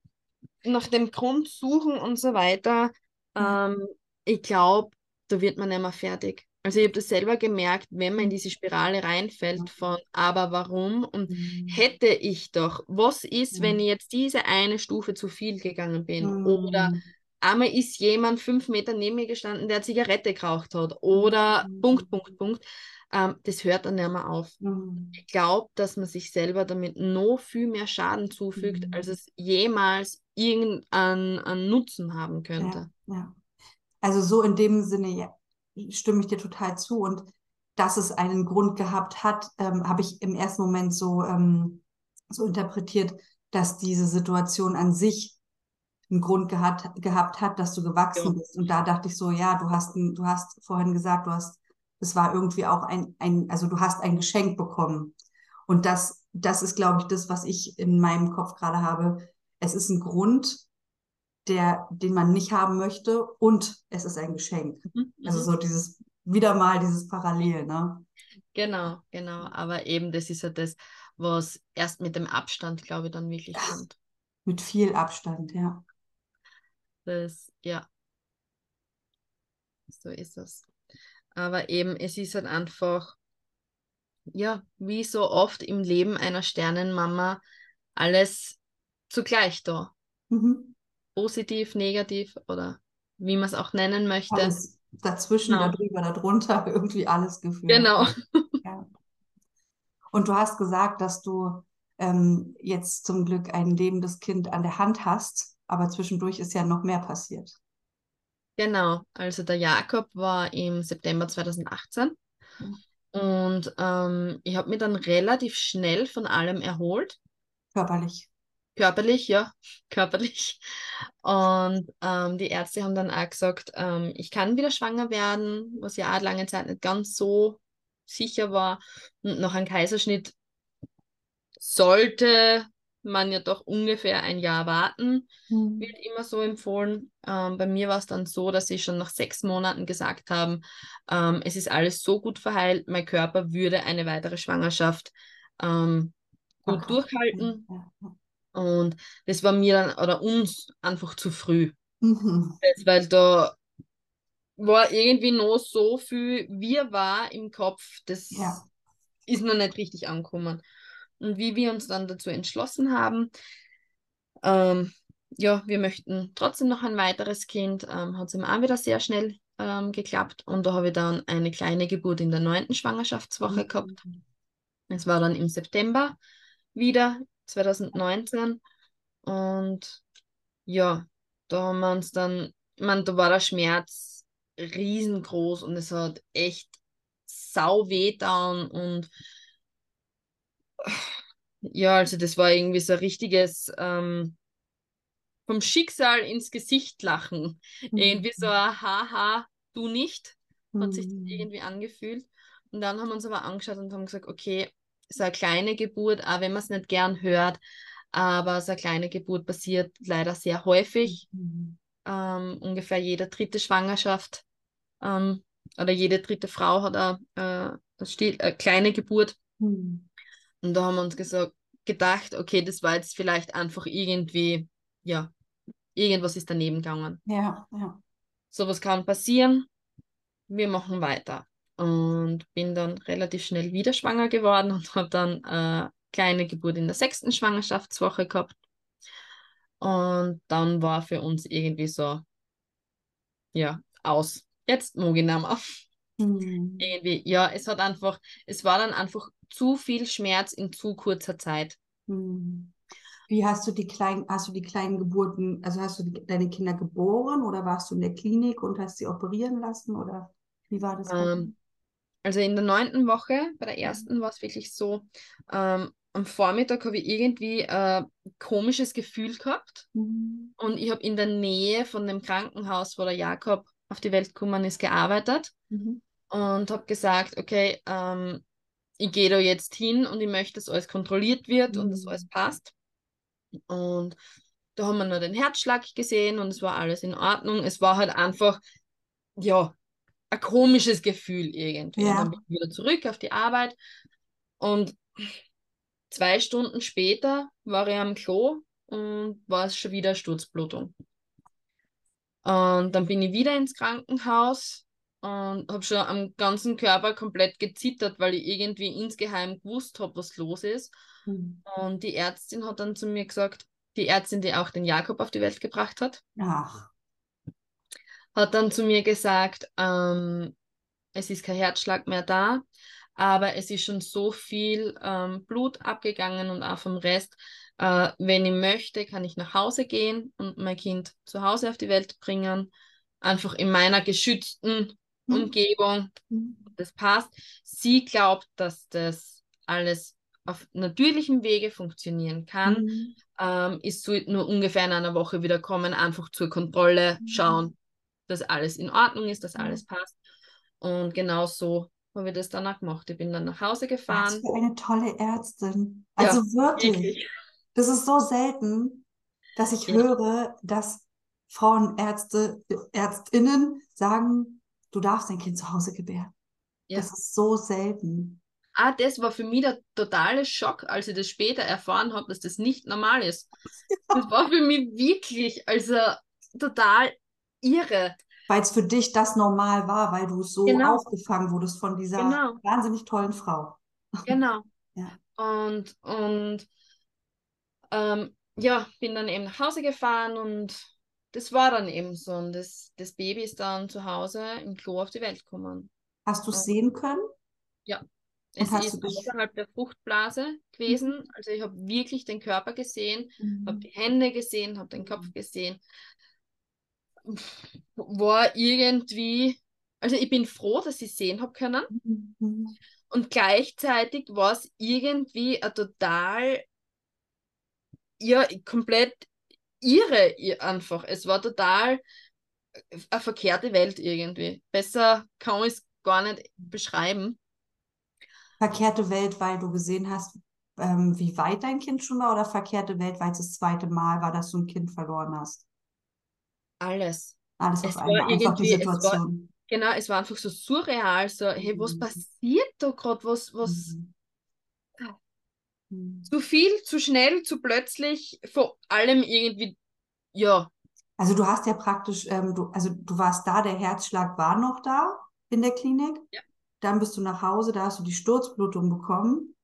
nach dem Grund suchen und so weiter, mhm. ähm, ich glaube, da wird man nicht mehr fertig. Also ich habe das selber gemerkt, wenn man in diese Spirale reinfällt von aber warum und mhm. hätte ich doch, was ist, wenn ich jetzt diese eine Stufe zu viel gegangen bin? Mhm. Oder einmal ist jemand fünf Meter neben mir gestanden, der Zigarette geraucht hat. Oder mhm. Punkt, Punkt, Punkt. Ähm, das hört dann nicht mehr auf. Mhm. Ich glaube, dass man sich selber damit noch viel mehr Schaden zufügt, als mhm. es jemals irgendeinen Nutzen haben könnte. Ja, ja. Also so in dem Sinne, ja stimme ich dir total zu. Und dass es einen Grund gehabt hat, ähm, habe ich im ersten Moment so, ähm, so interpretiert, dass diese Situation an sich einen Grund gehabt, gehabt hat, dass du gewachsen ja. bist. Und da dachte ich so, ja, du hast, du hast vorhin gesagt, du hast, es war irgendwie auch ein, ein, also du hast ein Geschenk bekommen. Und das, das ist, glaube ich, das, was ich in meinem Kopf gerade habe. Es ist ein Grund, der, den man nicht haben möchte und es ist ein Geschenk. Mhm. Also mhm. so dieses, wieder mal dieses Parallel, ne? Genau, genau. Aber eben, das ist ja das, was erst mit dem Abstand, glaube ich, dann wirklich kommt. Mit viel Abstand, ja. Das, ja. So ist es. Aber eben, es ist halt einfach, ja, wie so oft im Leben einer Sternenmama, alles zugleich da. Mhm. Positiv, negativ oder wie man es auch nennen möchte. Alles dazwischen, genau. darüber, darunter, irgendwie alles gefühlt. Genau. Ja. Und du hast gesagt, dass du ähm, jetzt zum Glück ein lebendes Kind an der Hand hast, aber zwischendurch ist ja noch mehr passiert. Genau, also der Jakob war im September 2018 mhm. und ähm, ich habe mich dann relativ schnell von allem erholt. Körperlich. Körperlich, ja, körperlich. Und ähm, die Ärzte haben dann auch gesagt, ähm, ich kann wieder schwanger werden, was ja auch lange Zeit nicht ganz so sicher war. Und nach einem Kaiserschnitt sollte man ja doch ungefähr ein Jahr warten, mhm. wird immer so empfohlen. Ähm, bei mir war es dann so, dass sie schon nach sechs Monaten gesagt haben, ähm, es ist alles so gut verheilt, mein Körper würde eine weitere Schwangerschaft ähm, gut okay. durchhalten. Und das war mir dann oder uns einfach zu früh. Mhm. Das, weil da war irgendwie noch so viel wir war im Kopf, das ja. ist noch nicht richtig angekommen. Und wie wir uns dann dazu entschlossen haben, ähm, ja, wir möchten trotzdem noch ein weiteres Kind, ähm, hat es immer auch wieder sehr schnell ähm, geklappt. Und da habe ich dann eine kleine Geburt in der neunten Schwangerschaftswoche mhm. gehabt. Es war dann im September wieder, 2019. Und ja, da haben wir uns dann, ich meine, da war der Schmerz riesengroß und es hat echt sau weh und ja, also das war irgendwie so ein richtiges ähm, vom Schicksal ins Gesicht lachen. Mhm. Irgendwie so ein Haha, du nicht, hat mhm. sich das irgendwie angefühlt. Und dann haben wir uns aber angeschaut und haben gesagt, okay, so eine kleine Geburt, auch wenn man es nicht gern hört, aber so eine kleine Geburt passiert leider sehr häufig. Mhm. Ähm, ungefähr jede dritte Schwangerschaft ähm, oder jede dritte Frau hat eine, äh, eine kleine Geburt. Mhm. Und da haben wir uns gesagt, gedacht, okay, das war jetzt vielleicht einfach irgendwie, ja, irgendwas ist daneben gegangen. Ja, ja. Sowas kann passieren. Wir machen weiter. Und bin dann relativ schnell wieder schwanger geworden und habe dann eine kleine Geburt in der sechsten Schwangerschaftswoche gehabt. Und dann war für uns irgendwie so, ja, aus. Jetzt mehr. Mhm. Irgendwie, ja, es hat einfach, es war dann einfach zu viel Schmerz in zu kurzer Zeit. Mhm. Wie hast du die kleinen, hast du die kleinen Geburten, also hast du die, deine Kinder geboren oder warst du in der Klinik und hast sie operieren lassen oder wie war das? Ähm, also in der neunten Woche, bei der ersten war es wirklich so, ähm, am Vormittag habe ich irgendwie ein äh, komisches Gefühl gehabt mhm. und ich habe in der Nähe von dem Krankenhaus, wo der Jakob auf die Welt gekommen ist, gearbeitet mhm. und habe gesagt, okay, ähm, ich gehe da jetzt hin und ich möchte, dass alles kontrolliert wird mhm. und dass alles passt. Und da haben wir nur den Herzschlag gesehen und es war alles in Ordnung. Es war halt einfach, ja, ein komisches Gefühl irgendwie. Ja. Und dann bin ich wieder zurück auf die Arbeit und zwei Stunden später war ich am Klo und war es schon wieder Sturzblutung. Und dann bin ich wieder ins Krankenhaus und habe schon am ganzen Körper komplett gezittert, weil ich irgendwie insgeheim gewusst habe, was los ist. Mhm. Und die Ärztin hat dann zu mir gesagt, die Ärztin, die auch den Jakob auf die Welt gebracht hat, Ach. hat dann zu mir gesagt, ähm, es ist kein Herzschlag mehr da, aber es ist schon so viel ähm, Blut abgegangen und auch vom Rest. Äh, wenn ich möchte, kann ich nach Hause gehen und mein Kind zu Hause auf die Welt bringen. Einfach in meiner geschützten. Umgebung. Mhm. Das passt. Sie glaubt, dass das alles auf natürlichem Wege funktionieren kann. Mhm. Ähm, ist so nur ungefähr in einer Woche wieder kommen, einfach zur Kontrolle mhm. schauen, dass alles in Ordnung ist, dass alles passt. Und genau so haben wir das dann auch gemacht. Ich bin dann nach Hause gefahren. Was für eine tolle Ärztin. Also ja, wirklich. wirklich. Das ist so selten, dass ich ja. höre, dass Frauenärzte, Ärztinnen sagen, du darfst dein Kind zu Hause gebären. Ja. Das ist so selten. auch das war für mich der totale Schock, als ich das später erfahren habe, dass das nicht normal ist. Ja. Das war für mich wirklich, also total irre. Weil es für dich das normal war, weil du so genau. aufgefangen wurdest von dieser genau. wahnsinnig tollen Frau. Genau. ja. Und, und ähm, ja, bin dann eben nach Hause gefahren und das war dann eben so. Und das, das Baby ist dann zu Hause im Klo auf die Welt gekommen. Hast du es sehen können? Ja. Es ist außerhalb der Fruchtblase gewesen. Mhm. Also ich habe wirklich den Körper gesehen, mhm. habe die Hände gesehen, habe den Kopf gesehen. War irgendwie, also ich bin froh, dass ich sehen habe können. Mhm. Und gleichzeitig war es irgendwie ein total, ja, komplett irre einfach. Es war total eine verkehrte Welt irgendwie. Besser kann man es gar nicht beschreiben. Verkehrte Welt, weil du gesehen hast, ähm, wie weit dein Kind schon war, oder verkehrte Welt, weil es das zweite Mal war, dass du ein Kind verloren hast? Alles. Alles auf einmal, einfach die Situation. War, genau, es war einfach so surreal, so, hey, was mhm. passiert da gerade? Was, was. Mhm. Mhm. Zu viel, zu schnell, zu plötzlich, vor allem irgendwie, ja. Also du hast ja praktisch, ähm, du, also du warst da, der Herzschlag war noch da in der Klinik. Ja. Dann bist du nach Hause, da hast du die Sturzblutung bekommen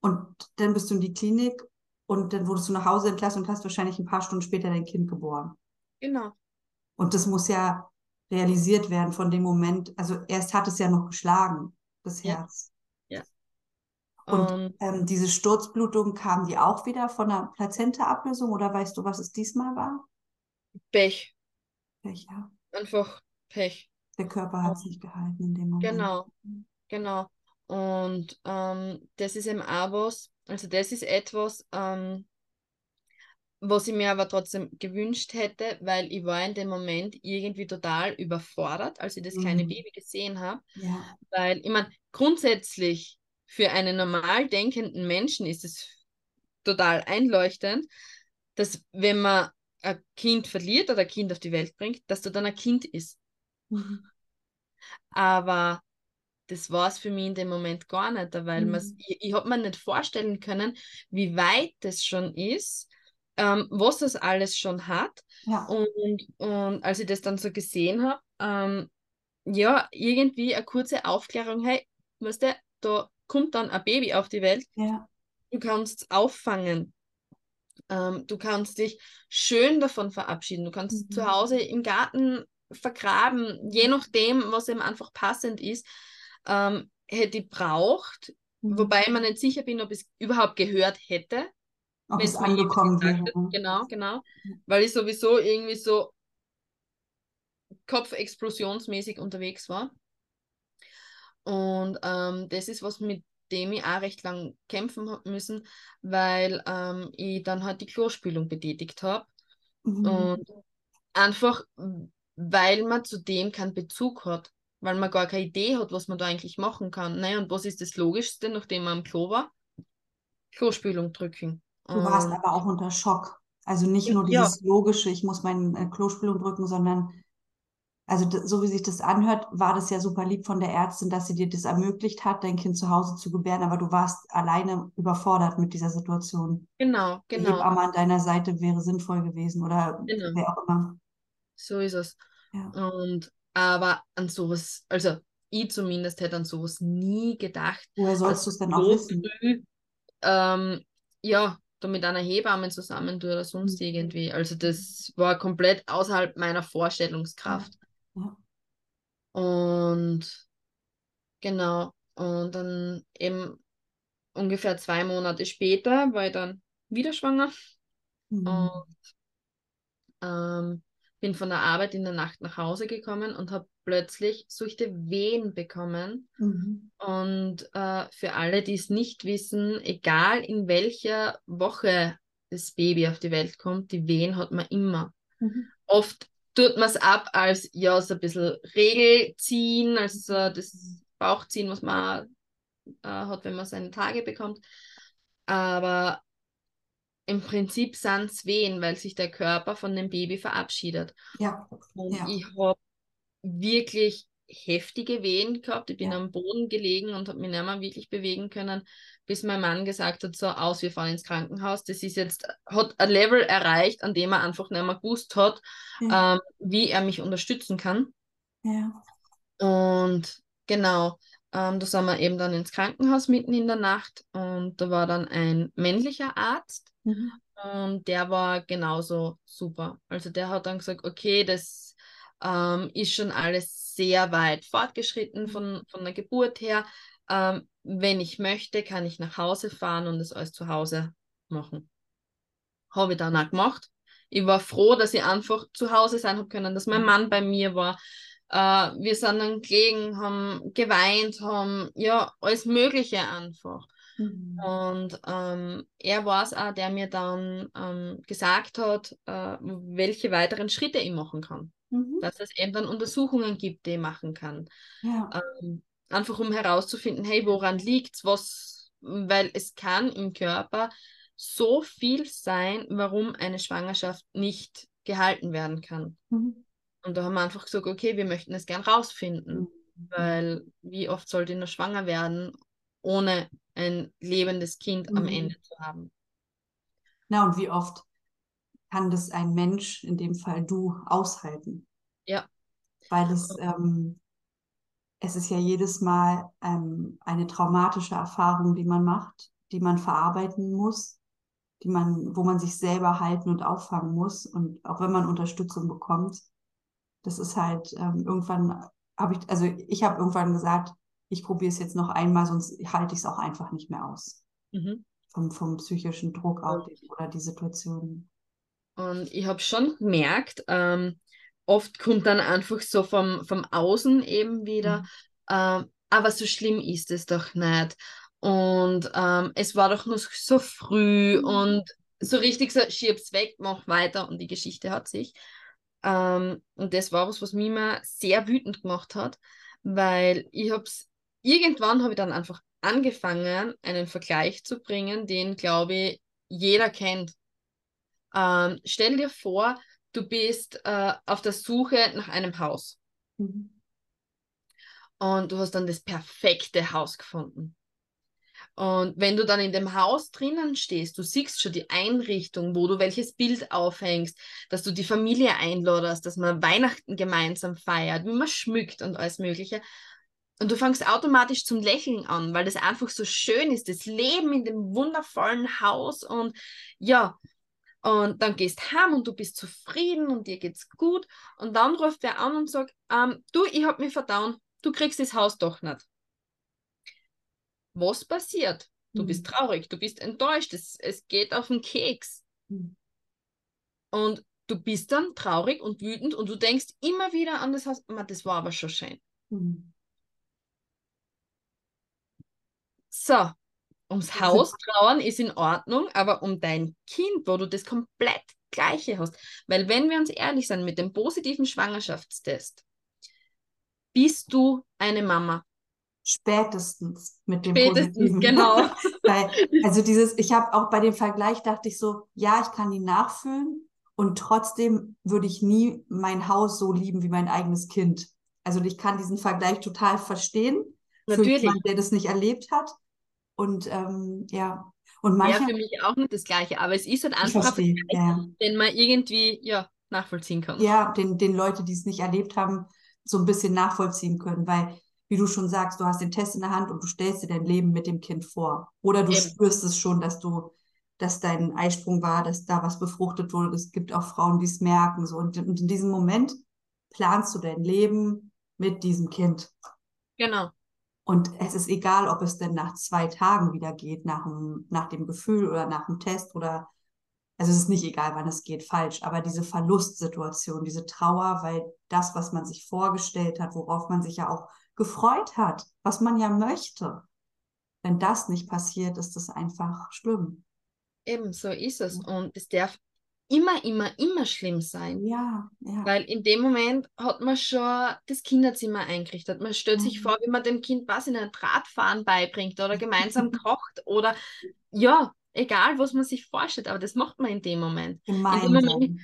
und dann bist du in die Klinik und dann wurdest du nach Hause entlassen und hast wahrscheinlich ein paar Stunden später dein Kind geboren. Genau. Und das muss ja realisiert werden von dem Moment. Also erst hat es ja noch geschlagen, das Herz. Ja. ja. Und um, ähm, diese Sturzblutung kam die auch wieder von der Plazenta-Ablösung oder weißt du, was es diesmal war? Pech. Pech, ja. Einfach Pech. Der Körper hat es nicht gehalten in dem Moment. Genau. Genau. Und ähm, das ist eben auch was, also das ist etwas, ähm, was ich mir aber trotzdem gewünscht hätte, weil ich war in dem Moment irgendwie total überfordert, als ich das kleine mhm. Baby gesehen habe. Ja. Weil, ich meine, grundsätzlich für einen normal denkenden Menschen ist es total einleuchtend, dass wenn man ein Kind verliert oder ein Kind auf die Welt bringt, dass da dann ein Kind ist. Aber das war es für mich in dem Moment gar nicht, weil mhm. ich, ich habe mir nicht vorstellen können, wie weit das schon ist, ähm, was das alles schon hat. Ja. Und, und als ich das dann so gesehen habe, ähm, ja, irgendwie eine kurze Aufklärung, hey, weißt du, da kommt dann ein Baby auf die Welt, ja. du kannst es auffangen. Ähm, du kannst dich schön davon verabschieden. Du kannst mhm. zu Hause im Garten vergraben, je nachdem, was eben einfach passend ist ähm, hätte ich braucht, mhm. wobei ich mir nicht sicher bin, ob ich es überhaupt gehört hätte. Ob es angekommen wäre. Genau, genau. Weil ich sowieso irgendwie so kopfexplosionsmäßig unterwegs war. Und ähm, das ist was, mit dem ich auch recht lang kämpfen habe müssen, weil ähm, ich dann halt die Klospülung betätigt habe. Mhm. Und einfach, weil man zu dem keinen Bezug hat weil man gar keine Idee hat, was man da eigentlich machen kann. Ne? Und was ist das Logischste, nachdem man am Klo war? Klospülung drücken. Du warst aber auch unter Schock. Also nicht nur dieses ja. logische, ich muss meine äh, Klospülung drücken, sondern also so wie sich das anhört, war das ja super lieb von der Ärztin, dass sie dir das ermöglicht hat, dein Kind zu Hause zu gebären, aber du warst alleine überfordert mit dieser Situation. Genau, genau. Die Hebamme an deiner Seite wäre sinnvoll gewesen oder genau. wer auch immer. So ist es. Ja. Und aber an sowas, also ich zumindest hätte an sowas nie gedacht. Woher sollst du es denn auch so wissen? Früh, ähm, ja, da mit einer Hebamme zusammen oder sonst mhm. irgendwie. Also das war komplett außerhalb meiner Vorstellungskraft. Ja. Und genau, und dann eben ungefähr zwei Monate später war ich dann wieder schwanger. Mhm. Und ähm, bin von der Arbeit in der Nacht nach Hause gekommen und habe plötzlich solche Wehen bekommen. Mhm. Und äh, für alle, die es nicht wissen, egal in welcher Woche das Baby auf die Welt kommt, die Wehen hat man immer. Mhm. Oft tut man es ab als ja so ein bisschen Regelziehen, also so das Bauchziehen, was man äh, hat, wenn man seine Tage bekommt. Aber im Prinzip sind es Wehen, weil sich der Körper von dem Baby verabschiedet. Ja. Und ja. ich habe wirklich heftige Wehen gehabt. Ich bin ja. am Boden gelegen und habe mich nicht mehr wirklich bewegen können, bis mein Mann gesagt hat, so aus, wir fahren ins Krankenhaus. Das ist jetzt, hat ein Level erreicht, an dem er einfach nicht mehr gewusst hat, ja. ähm, wie er mich unterstützen kann. Ja. Und genau, ähm, da sind wir eben dann ins Krankenhaus mitten in der Nacht und da war dann ein männlicher Arzt mhm. und der war genauso super. Also der hat dann gesagt, okay, das ähm, ist schon alles sehr weit fortgeschritten mhm. von, von der Geburt her. Ähm, wenn ich möchte, kann ich nach Hause fahren und das alles zu Hause machen. Habe ich dann auch gemacht. Ich war froh, dass ich einfach zu Hause sein habe können, dass mein mhm. Mann bei mir war, Uh, wir sind dann gelegen, haben geweint, haben ja alles Mögliche einfach. Mhm. Und ähm, er war es auch, der mir dann ähm, gesagt hat, äh, welche weiteren Schritte ich machen kann. Mhm. Dass es eben dann Untersuchungen gibt, die ich machen kann. Ja. Ähm, einfach um herauszufinden, hey, woran liegt es, was, weil es kann im Körper so viel sein, warum eine Schwangerschaft nicht gehalten werden kann. Mhm. Und da haben wir einfach gesagt, okay, wir möchten es gern rausfinden, mhm. weil wie oft sollte ich noch schwanger werden, ohne ein lebendes Kind mhm. am Ende zu haben. Na, und wie oft kann das ein Mensch, in dem Fall du, aushalten? Ja. Weil es, ähm, es ist ja jedes Mal ähm, eine traumatische Erfahrung, die man macht, die man verarbeiten muss, die man, wo man sich selber halten und auffangen muss. Und auch wenn man Unterstützung bekommt, das ist halt ähm, irgendwann habe ich, also ich habe irgendwann gesagt, ich probiere es jetzt noch einmal, sonst halte ich es auch einfach nicht mehr aus. Mhm. Vom, vom psychischen Druck auch oder die Situation. Und ich habe schon gemerkt, ähm, oft kommt dann einfach so vom, vom Außen eben wieder, mhm. ähm, aber so schlimm ist es doch nicht. Und ähm, es war doch noch so früh mhm. und so richtig so, schieb's weg, mach weiter und die Geschichte hat sich. Ähm, und das war was, was mich immer sehr wütend gemacht hat, weil ich habe es, irgendwann habe ich dann einfach angefangen, einen Vergleich zu bringen, den, glaube ich, jeder kennt. Ähm, stell dir vor, du bist äh, auf der Suche nach einem Haus. Mhm. Und du hast dann das perfekte Haus gefunden. Und wenn du dann in dem Haus drinnen stehst, du siehst schon die Einrichtung, wo du welches Bild aufhängst, dass du die Familie einladest, dass man Weihnachten gemeinsam feiert, wie man schmückt und alles Mögliche. Und du fängst automatisch zum Lächeln an, weil das einfach so schön ist, das Leben in dem wundervollen Haus und ja, und dann gehst heim und du bist zufrieden und dir geht's gut. Und dann ruft wer an und sagt, ähm, du, ich hab mich verdauen, du kriegst das Haus doch nicht was passiert? Du mhm. bist traurig, du bist enttäuscht, es, es geht auf den Keks. Mhm. Und du bist dann traurig und wütend und du denkst immer wieder an das Haus, das war aber schon schön. Mhm. So, ums Haus trauern ist in Ordnung, aber um dein Kind, wo du das komplett gleiche hast. Weil wenn wir uns ehrlich sind mit dem positiven Schwangerschaftstest, bist du eine Mama spätestens mit dem spätestens, Positiven. genau. Weil, also dieses, ich habe auch bei dem Vergleich dachte ich so, ja, ich kann ihn nachfühlen und trotzdem würde ich nie mein Haus so lieben wie mein eigenes Kind. Also ich kann diesen Vergleich total verstehen. Natürlich. Für jemanden, der das nicht erlebt hat. Und ähm, ja. Und manche, ja, für mich auch nicht das Gleiche, aber es ist halt einfach verstehe, ja. den man irgendwie ja, nachvollziehen kann. Ja, den, den Leute, die es nicht erlebt haben, so ein bisschen nachvollziehen können, weil wie du schon sagst, du hast den Test in der Hand und du stellst dir dein Leben mit dem Kind vor. Oder du Eben. spürst es schon, dass du, dass dein Eisprung war, dass da was befruchtet wurde. Es gibt auch Frauen, die es merken. So. Und, und in diesem Moment planst du dein Leben mit diesem Kind. Genau. Und es ist egal, ob es denn nach zwei Tagen wieder geht, nach dem, nach dem Gefühl oder nach dem Test oder, also es ist nicht egal, wann es geht, falsch, aber diese Verlustsituation, diese Trauer, weil das, was man sich vorgestellt hat, worauf man sich ja auch gefreut hat, was man ja möchte. Wenn das nicht passiert, ist das einfach schlimm. Eben, so ist es. Und es darf immer, immer, immer schlimm sein. Ja, ja. Weil in dem Moment hat man schon das Kinderzimmer eingerichtet. Man stellt mhm. sich vor, wie man dem Kind was in ein Drahtfahren beibringt oder gemeinsam kocht oder ja, egal, was man sich vorstellt, aber das macht man in dem Moment. Gemeinsam. In dem Moment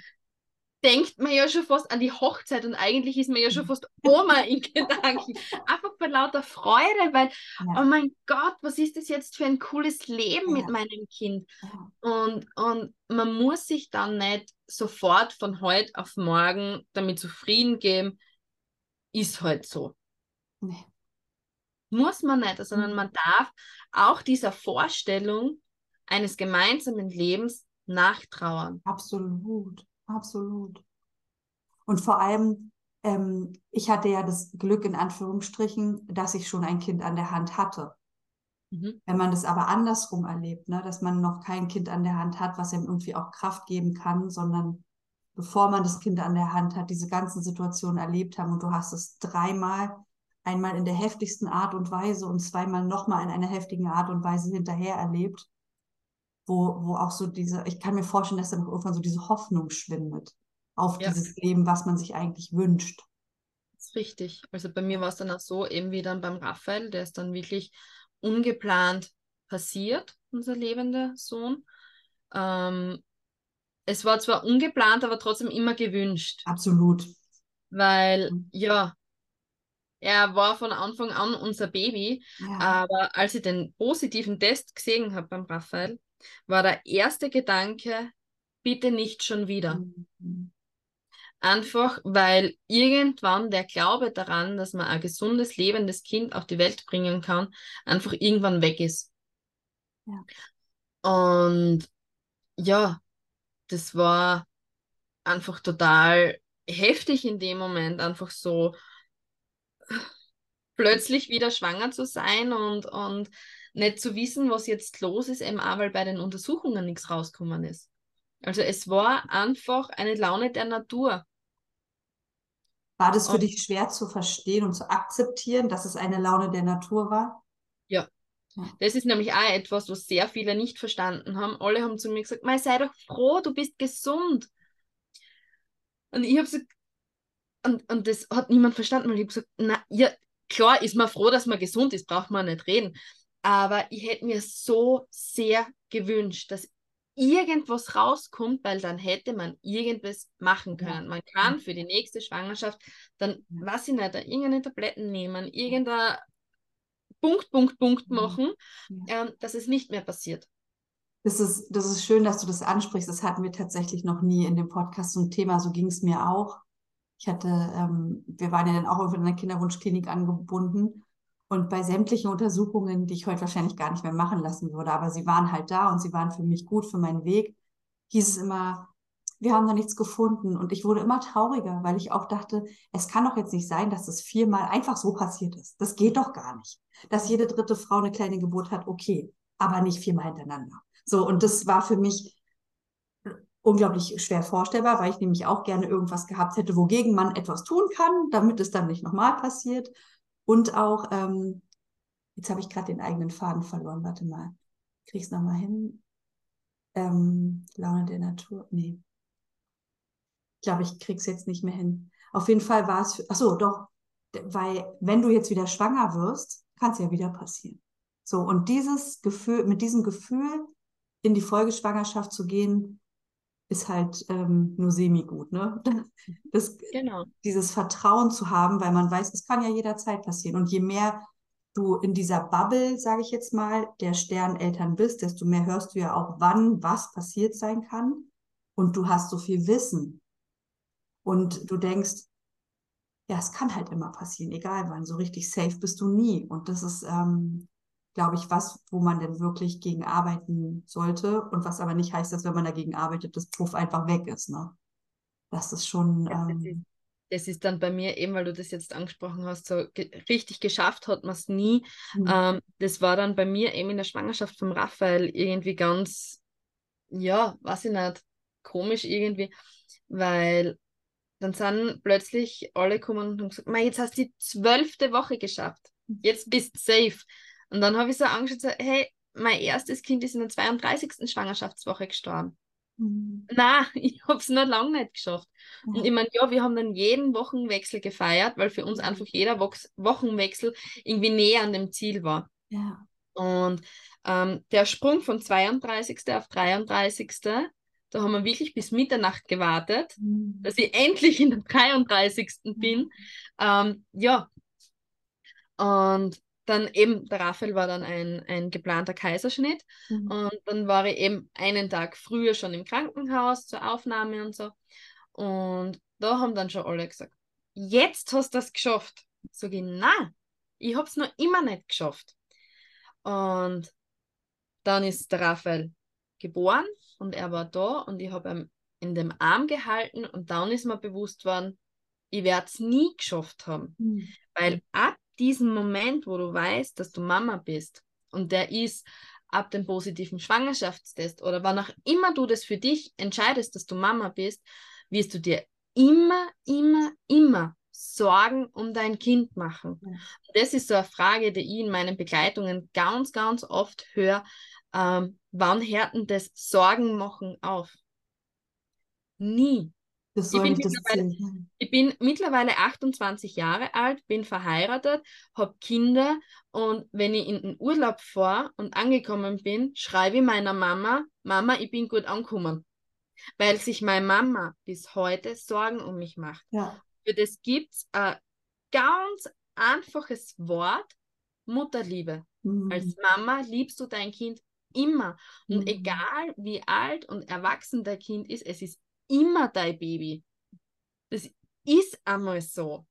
denkt man ja schon fast an die Hochzeit und eigentlich ist man ja schon fast Oma in Gedanken. Einfach vor lauter Freude, weil, ja. oh mein Gott, was ist das jetzt für ein cooles Leben ja. mit meinem Kind? Ja. Und, und man muss sich dann nicht sofort von heute auf morgen damit zufrieden geben, ist halt so. Nee. Muss man nicht, sondern mhm. man darf auch dieser Vorstellung eines gemeinsamen Lebens nachtrauern. Absolut. Absolut. Und vor allem, ähm, ich hatte ja das Glück in Anführungsstrichen, dass ich schon ein Kind an der Hand hatte. Mhm. Wenn man das aber andersrum erlebt, ne, dass man noch kein Kind an der Hand hat, was ihm irgendwie auch Kraft geben kann, sondern bevor man das Kind an der Hand hat, diese ganzen Situationen erlebt haben und du hast es dreimal, einmal in der heftigsten Art und Weise und zweimal nochmal in einer heftigen Art und Weise hinterher erlebt, wo, wo auch so diese, ich kann mir vorstellen, dass dann irgendwann so diese Hoffnung schwindet auf ja. dieses Leben, was man sich eigentlich wünscht. Das ist richtig. Also bei mir war es dann auch so, eben wie dann beim Raphael, der ist dann wirklich ungeplant passiert, unser lebender Sohn. Ähm, es war zwar ungeplant, aber trotzdem immer gewünscht. Absolut. Weil, mhm. ja, er war von Anfang an unser Baby, ja. aber als ich den positiven Test gesehen habe beim Raphael, war der erste Gedanke, bitte nicht schon wieder. Mhm. Einfach, weil irgendwann der Glaube daran, dass man ein gesundes, lebendes Kind auf die Welt bringen kann, einfach irgendwann weg ist. Ja. Und ja, das war einfach total heftig in dem Moment, einfach so plötzlich wieder schwanger zu sein und, und nicht zu wissen, was jetzt los ist, eben auch, weil bei den Untersuchungen nichts rausgekommen ist. Also es war einfach eine Laune der Natur. War das für und, dich schwer zu verstehen und zu akzeptieren, dass es eine Laune der Natur war? Ja. Das ist nämlich auch etwas, was sehr viele nicht verstanden haben. Alle haben zu mir gesagt, sei doch froh, du bist gesund. Und ich habe gesagt, und, und das hat niemand verstanden, weil ich habe gesagt, na, ja, klar ist man froh, dass man gesund ist, braucht man nicht reden. Aber ich hätte mir so sehr gewünscht, dass irgendwas rauskommt, weil dann hätte man irgendwas machen können. Man kann für die nächste Schwangerschaft dann, was ich nicht, irgendeine Tabletten nehmen, irgendein Punkt, Punkt, Punkt machen, ähm, dass es nicht mehr passiert. Das ist, das ist schön, dass du das ansprichst. Das hatten wir tatsächlich noch nie in dem Podcast zum Thema. So ging es mir auch. Ich hatte, ähm, wir waren ja dann auch in einer Kinderwunschklinik angebunden und bei sämtlichen Untersuchungen, die ich heute wahrscheinlich gar nicht mehr machen lassen würde, aber sie waren halt da und sie waren für mich gut, für meinen Weg, hieß es immer, wir haben da nichts gefunden. Und ich wurde immer trauriger, weil ich auch dachte, es kann doch jetzt nicht sein, dass das viermal einfach so passiert ist. Das geht doch gar nicht. Dass jede dritte Frau eine kleine Geburt hat, okay, aber nicht viermal hintereinander. So, und das war für mich unglaublich schwer vorstellbar, weil ich nämlich auch gerne irgendwas gehabt hätte, wogegen man etwas tun kann, damit es dann nicht nochmal passiert. Und auch, ähm, jetzt habe ich gerade den eigenen Faden verloren, warte mal, krieg's nochmal hin. Ähm, Laune der Natur, nee. Ich glaube, ich krieg's jetzt nicht mehr hin. Auf jeden Fall war es, ach so, doch, weil wenn du jetzt wieder schwanger wirst, kann es ja wieder passieren. So, und dieses Gefühl, mit diesem Gefühl in die Folgeschwangerschaft zu gehen, ist halt ähm, nur semi-gut, ne? Das, genau. Dieses Vertrauen zu haben, weil man weiß, es kann ja jederzeit passieren. Und je mehr du in dieser Bubble, sage ich jetzt mal, der Sterneltern bist, desto mehr hörst du ja auch, wann was passiert sein kann. Und du hast so viel Wissen. Und du denkst, ja, es kann halt immer passieren, egal wann. So richtig safe bist du nie. Und das ist, ähm, glaube ich, was, wo man denn wirklich gegen arbeiten sollte und was aber nicht heißt, dass wenn man dagegen arbeitet, das Puff einfach weg ist. Ne? Das ist schon. Ähm, ist, das, ist, dann bei mir eben, weil du das jetzt angesprochen hast, so ge richtig geschafft hat man es nie. Mhm. Ähm, das war dann bei mir eben in der Schwangerschaft von Raphael irgendwie ganz, ja, weiß ich nicht, komisch irgendwie, weil dann sind plötzlich alle gekommen und haben gesagt, jetzt hast du die zwölfte Woche geschafft. Mhm. Jetzt bist du safe. Und dann habe ich so angeschaut, so, hey, mein erstes Kind ist in der 32. Schwangerschaftswoche gestorben. Mhm. Na, ich habe es noch lange nicht geschafft. Mhm. Und ich meine, ja, wir haben dann jeden Wochenwechsel gefeiert, weil für uns einfach jeder Wo Wochenwechsel irgendwie näher an dem Ziel war. Ja. Und ähm, der Sprung von 32. auf 33. Da haben wir wirklich bis Mitternacht gewartet, mhm. dass ich endlich in der 33. Mhm. bin. Ähm, ja. Und dann eben, der Raphael war dann ein, ein geplanter Kaiserschnitt. Mhm. Und dann war ich eben einen Tag früher schon im Krankenhaus zur Aufnahme und so. Und da haben dann schon alle gesagt, jetzt hast du das geschafft. Sag ich, nein, ich habe es noch immer nicht geschafft. Und dann ist der Raphael geboren und er war da und ich habe ihn in dem Arm gehalten und dann ist mir bewusst worden, ich werde es nie geschafft haben. Mhm. Weil ab diesem Moment, wo du weißt, dass du Mama bist und der ist ab dem positiven Schwangerschaftstest oder wann auch immer du das für dich entscheidest, dass du Mama bist, wirst du dir immer, immer, immer Sorgen um dein Kind machen. Ja. Das ist so eine Frage, die ich in meinen Begleitungen ganz, ganz oft höre. Ähm, wann hört denn das Sorgen machen auf? Nie. Ich bin, ich, bin mittlerweile 28 Jahre alt, bin verheiratet, habe Kinder und wenn ich in den Urlaub fahre und angekommen bin, schreibe ich meiner Mama, Mama, ich bin gut angekommen. Weil sich meine Mama bis heute Sorgen um mich macht. Ja. Für das gibt es ein ganz einfaches Wort, Mutterliebe. Mhm. Als Mama liebst du dein Kind immer. Und mhm. egal wie alt und erwachsen dein Kind ist, es ist immer dein Baby. Das ist einmal so.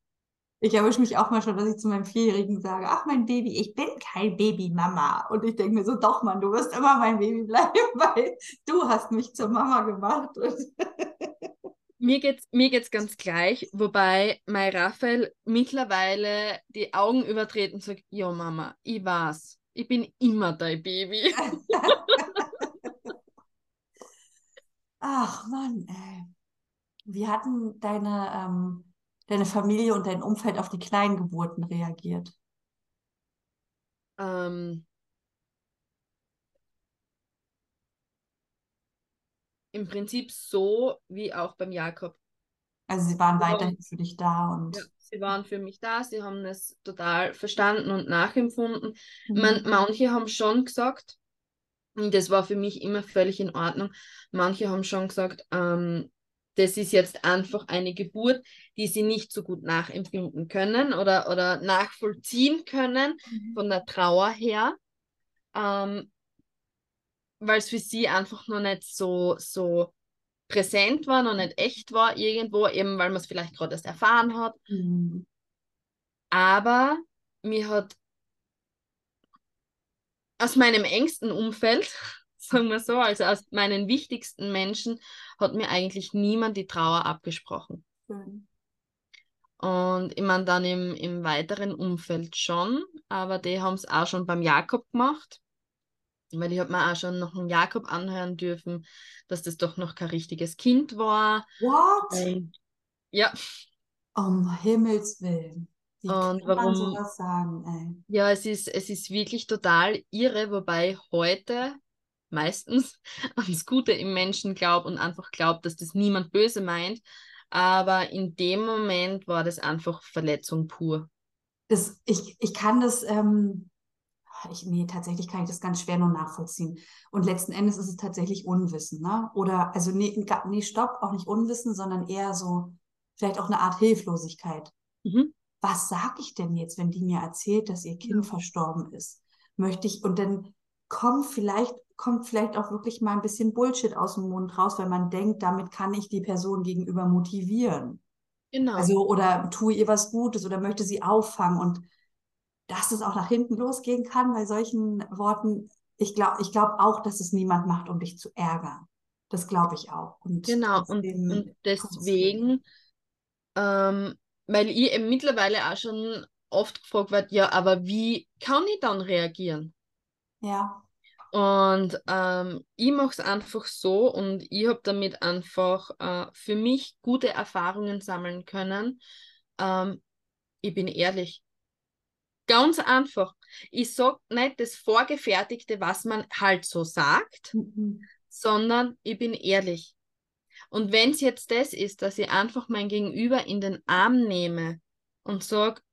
Ich erwische mich auch mal schon, dass ich zu meinem Vierjährigen sage, ach mein Baby, ich bin kein Baby-Mama. Und ich denke mir so, doch Mann, du wirst immer mein Baby bleiben, weil du hast mich zur Mama gemacht. Mir geht's, mir geht's ganz gleich, wobei mein Raphael mittlerweile die Augen übertreten und sagt, ja Mama, ich weiß, ich bin immer dein Baby. Ach Mann, ey. Wie hatten deine, ähm, deine Familie und dein Umfeld auf die Kleingeburten reagiert? Ähm, im Prinzip so wie auch beim Jakob. Also sie waren weiterhin für dich da und. Ja, sie waren für mich da, sie haben es total verstanden und nachempfunden. Mhm. Man, manche haben schon gesagt, das war für mich immer völlig in Ordnung, manche haben schon gesagt, ähm, das ist jetzt einfach eine Geburt, die sie nicht so gut nachempfinden können oder, oder nachvollziehen können mhm. von der Trauer her. Ähm, weil es für sie einfach noch nicht so, so präsent war, noch nicht echt war irgendwo, eben weil man es vielleicht gerade erst erfahren hat. Mhm. Aber mir hat aus meinem engsten Umfeld, sagen wir so, also aus meinen wichtigsten Menschen, hat mir eigentlich niemand die Trauer abgesprochen. Mhm. Und ich meine dann im, im weiteren Umfeld schon, aber die haben es auch schon beim Jakob gemacht. Weil ich habe mir auch schon noch einen Jakob anhören dürfen, dass das doch noch kein richtiges Kind war. What? Ähm, ja. Um Himmels Willen. Wie und kann warum, sowas sagen, ey? Ja, es ist, es ist wirklich total irre, wobei heute meistens ans Gute im Menschen glaubt und einfach glaubt, dass das niemand böse meint. Aber in dem Moment war das einfach Verletzung pur. Das, ich, ich kann das ähm, ich, nee, tatsächlich kann ich das ganz schwer nur nachvollziehen. Und letzten Endes ist es tatsächlich Unwissen, ne? Oder, also nee, nee stopp, auch nicht Unwissen, sondern eher so, vielleicht auch eine Art Hilflosigkeit. Mhm. Was sag ich denn jetzt, wenn die mir erzählt, dass ihr Kind verstorben ist? Möchte ich, und dann kommt vielleicht, kommt vielleicht auch wirklich mal ein bisschen Bullshit aus dem Mund raus, weil man denkt, damit kann ich die Person gegenüber motivieren. Genau. Also, oder tue ihr was Gutes oder möchte sie auffangen und dass es auch nach hinten losgehen kann bei solchen Worten. Ich glaube ich glaub auch, dass es niemand macht, um dich zu ärgern. Das glaube ich auch. Und genau, und, und deswegen, ähm, weil ich eben mittlerweile auch schon oft gefragt werde, ja, aber wie kann ich dann reagieren? Ja. Und ähm, ich mache es einfach so und ich habe damit einfach äh, für mich gute Erfahrungen sammeln können. Ähm, ich bin ehrlich. Ganz einfach. Ich sage nicht das Vorgefertigte, was man halt so sagt, mhm. sondern ich bin ehrlich. Und wenn es jetzt das ist, dass ich einfach mein Gegenüber in den Arm nehme und sage,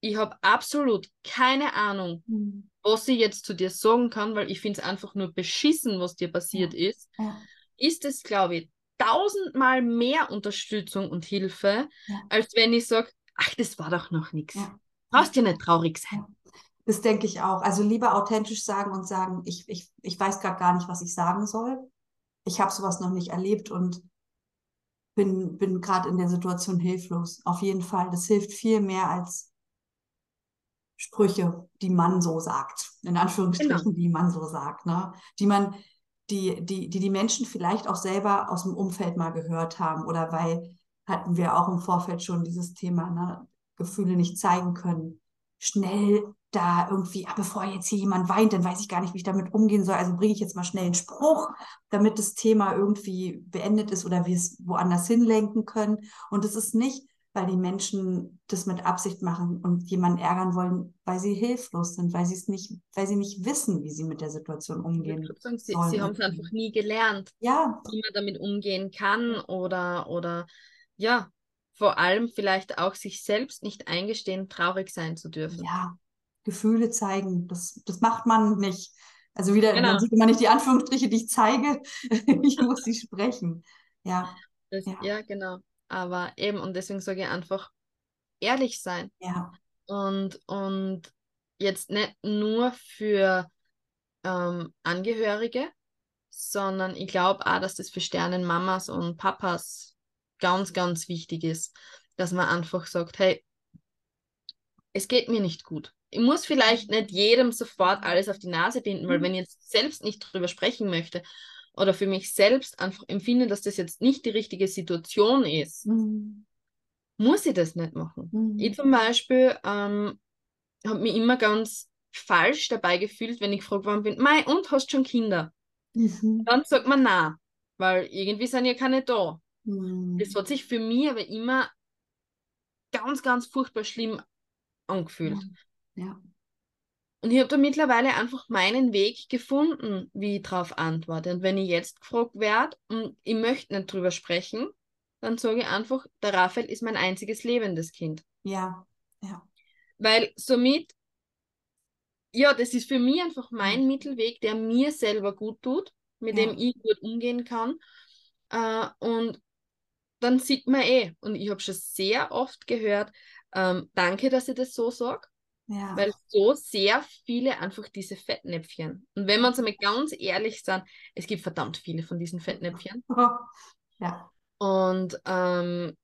ich habe absolut keine Ahnung, mhm. was ich jetzt zu dir sagen kann, weil ich finde es einfach nur beschissen, was dir passiert ja. ist. Ja. ist es, glaube ich, tausendmal mehr Unterstützung und Hilfe, ja. als wenn ich sage, ach, das war doch noch nichts. Ja. Brauchst ja nicht traurig sein. Das denke ich auch. Also lieber authentisch sagen und sagen, ich, ich, ich weiß gerade gar nicht, was ich sagen soll. Ich habe sowas noch nicht erlebt und bin, bin gerade in der Situation hilflos. Auf jeden Fall. Das hilft viel mehr als Sprüche, die man so sagt. In Anführungsstrichen, genau. die man so sagt. Ne? Die man, die, die, die die Menschen vielleicht auch selber aus dem Umfeld mal gehört haben oder weil hatten wir auch im Vorfeld schon dieses Thema, ne? Gefühle nicht zeigen können. Schnell da irgendwie, ah, bevor jetzt hier jemand weint, dann weiß ich gar nicht, wie ich damit umgehen soll. Also bringe ich jetzt mal schnell einen Spruch, damit das Thema irgendwie beendet ist oder wir es woanders hinlenken können. Und es ist nicht, weil die Menschen das mit Absicht machen und jemanden ärgern wollen, weil sie hilflos sind, weil sie es nicht, weil sie nicht wissen, wie sie mit der Situation umgehen. Sagen, sie, sie haben es einfach nie gelernt, ja. wie man damit umgehen kann oder, oder ja, vor allem vielleicht auch sich selbst nicht eingestehen, traurig sein zu dürfen. Ja, Gefühle zeigen. Das, das macht man nicht. Also wieder, genau. man sieht immer nicht die Anführungsstriche, die ich zeige. ich muss sie sprechen. Ja. Das, ja. ja. genau. Aber eben, und deswegen sage ich einfach, ehrlich sein. Ja. Und, und jetzt nicht nur für ähm, Angehörige, sondern ich glaube auch, dass das für Sternenmamas und Papas ganz, ganz wichtig ist, dass man einfach sagt, hey, es geht mir nicht gut muss vielleicht nicht jedem sofort alles auf die Nase binden, weil mhm. wenn ich jetzt selbst nicht drüber sprechen möchte oder für mich selbst einfach empfinde, dass das jetzt nicht die richtige Situation ist, mhm. muss ich das nicht machen. Mhm. Ich zum Beispiel ähm, habe mich immer ganz falsch dabei gefühlt, wenn ich gefragt worden bin, Mei, und hast schon Kinder? Mhm. Dann sagt man na, weil irgendwie sind ja keine da. Mhm. Das hat sich für mich aber immer ganz, ganz furchtbar schlimm angefühlt. Mhm. Ja. Und ich habe da mittlerweile einfach meinen Weg gefunden, wie ich darauf antworte. Und wenn ich jetzt gefragt werde und ich möchte nicht drüber sprechen, dann sage ich einfach, der Raphael ist mein einziges lebendes Kind. Ja, ja. Weil somit, ja, das ist für mich einfach mein Mittelweg, der mir selber gut tut, mit ja. dem ich gut umgehen kann. Äh, und dann sieht man eh, und ich habe schon sehr oft gehört, ähm, danke, dass ich das so sage. Ja. Weil so sehr viele einfach diese Fettnäpfchen. Und wenn wir uns einmal ganz ehrlich sind, es gibt verdammt viele von diesen Fettnäpfchen. Ja. Und ähm,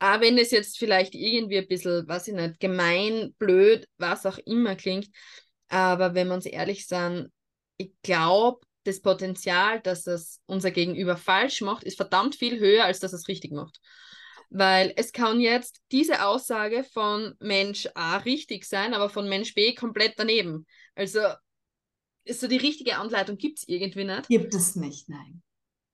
auch wenn es jetzt vielleicht irgendwie ein bisschen, weiß ich nicht, gemein, blöd, was auch immer klingt, aber wenn wir uns ehrlich sind, ich glaube, das Potenzial, dass das unser Gegenüber falsch macht, ist verdammt viel höher, als dass es richtig macht. Weil es kann jetzt diese Aussage von Mensch A richtig sein, aber von Mensch B komplett daneben. Also ist so die richtige Anleitung gibt es irgendwie nicht. Gibt es nicht, nein.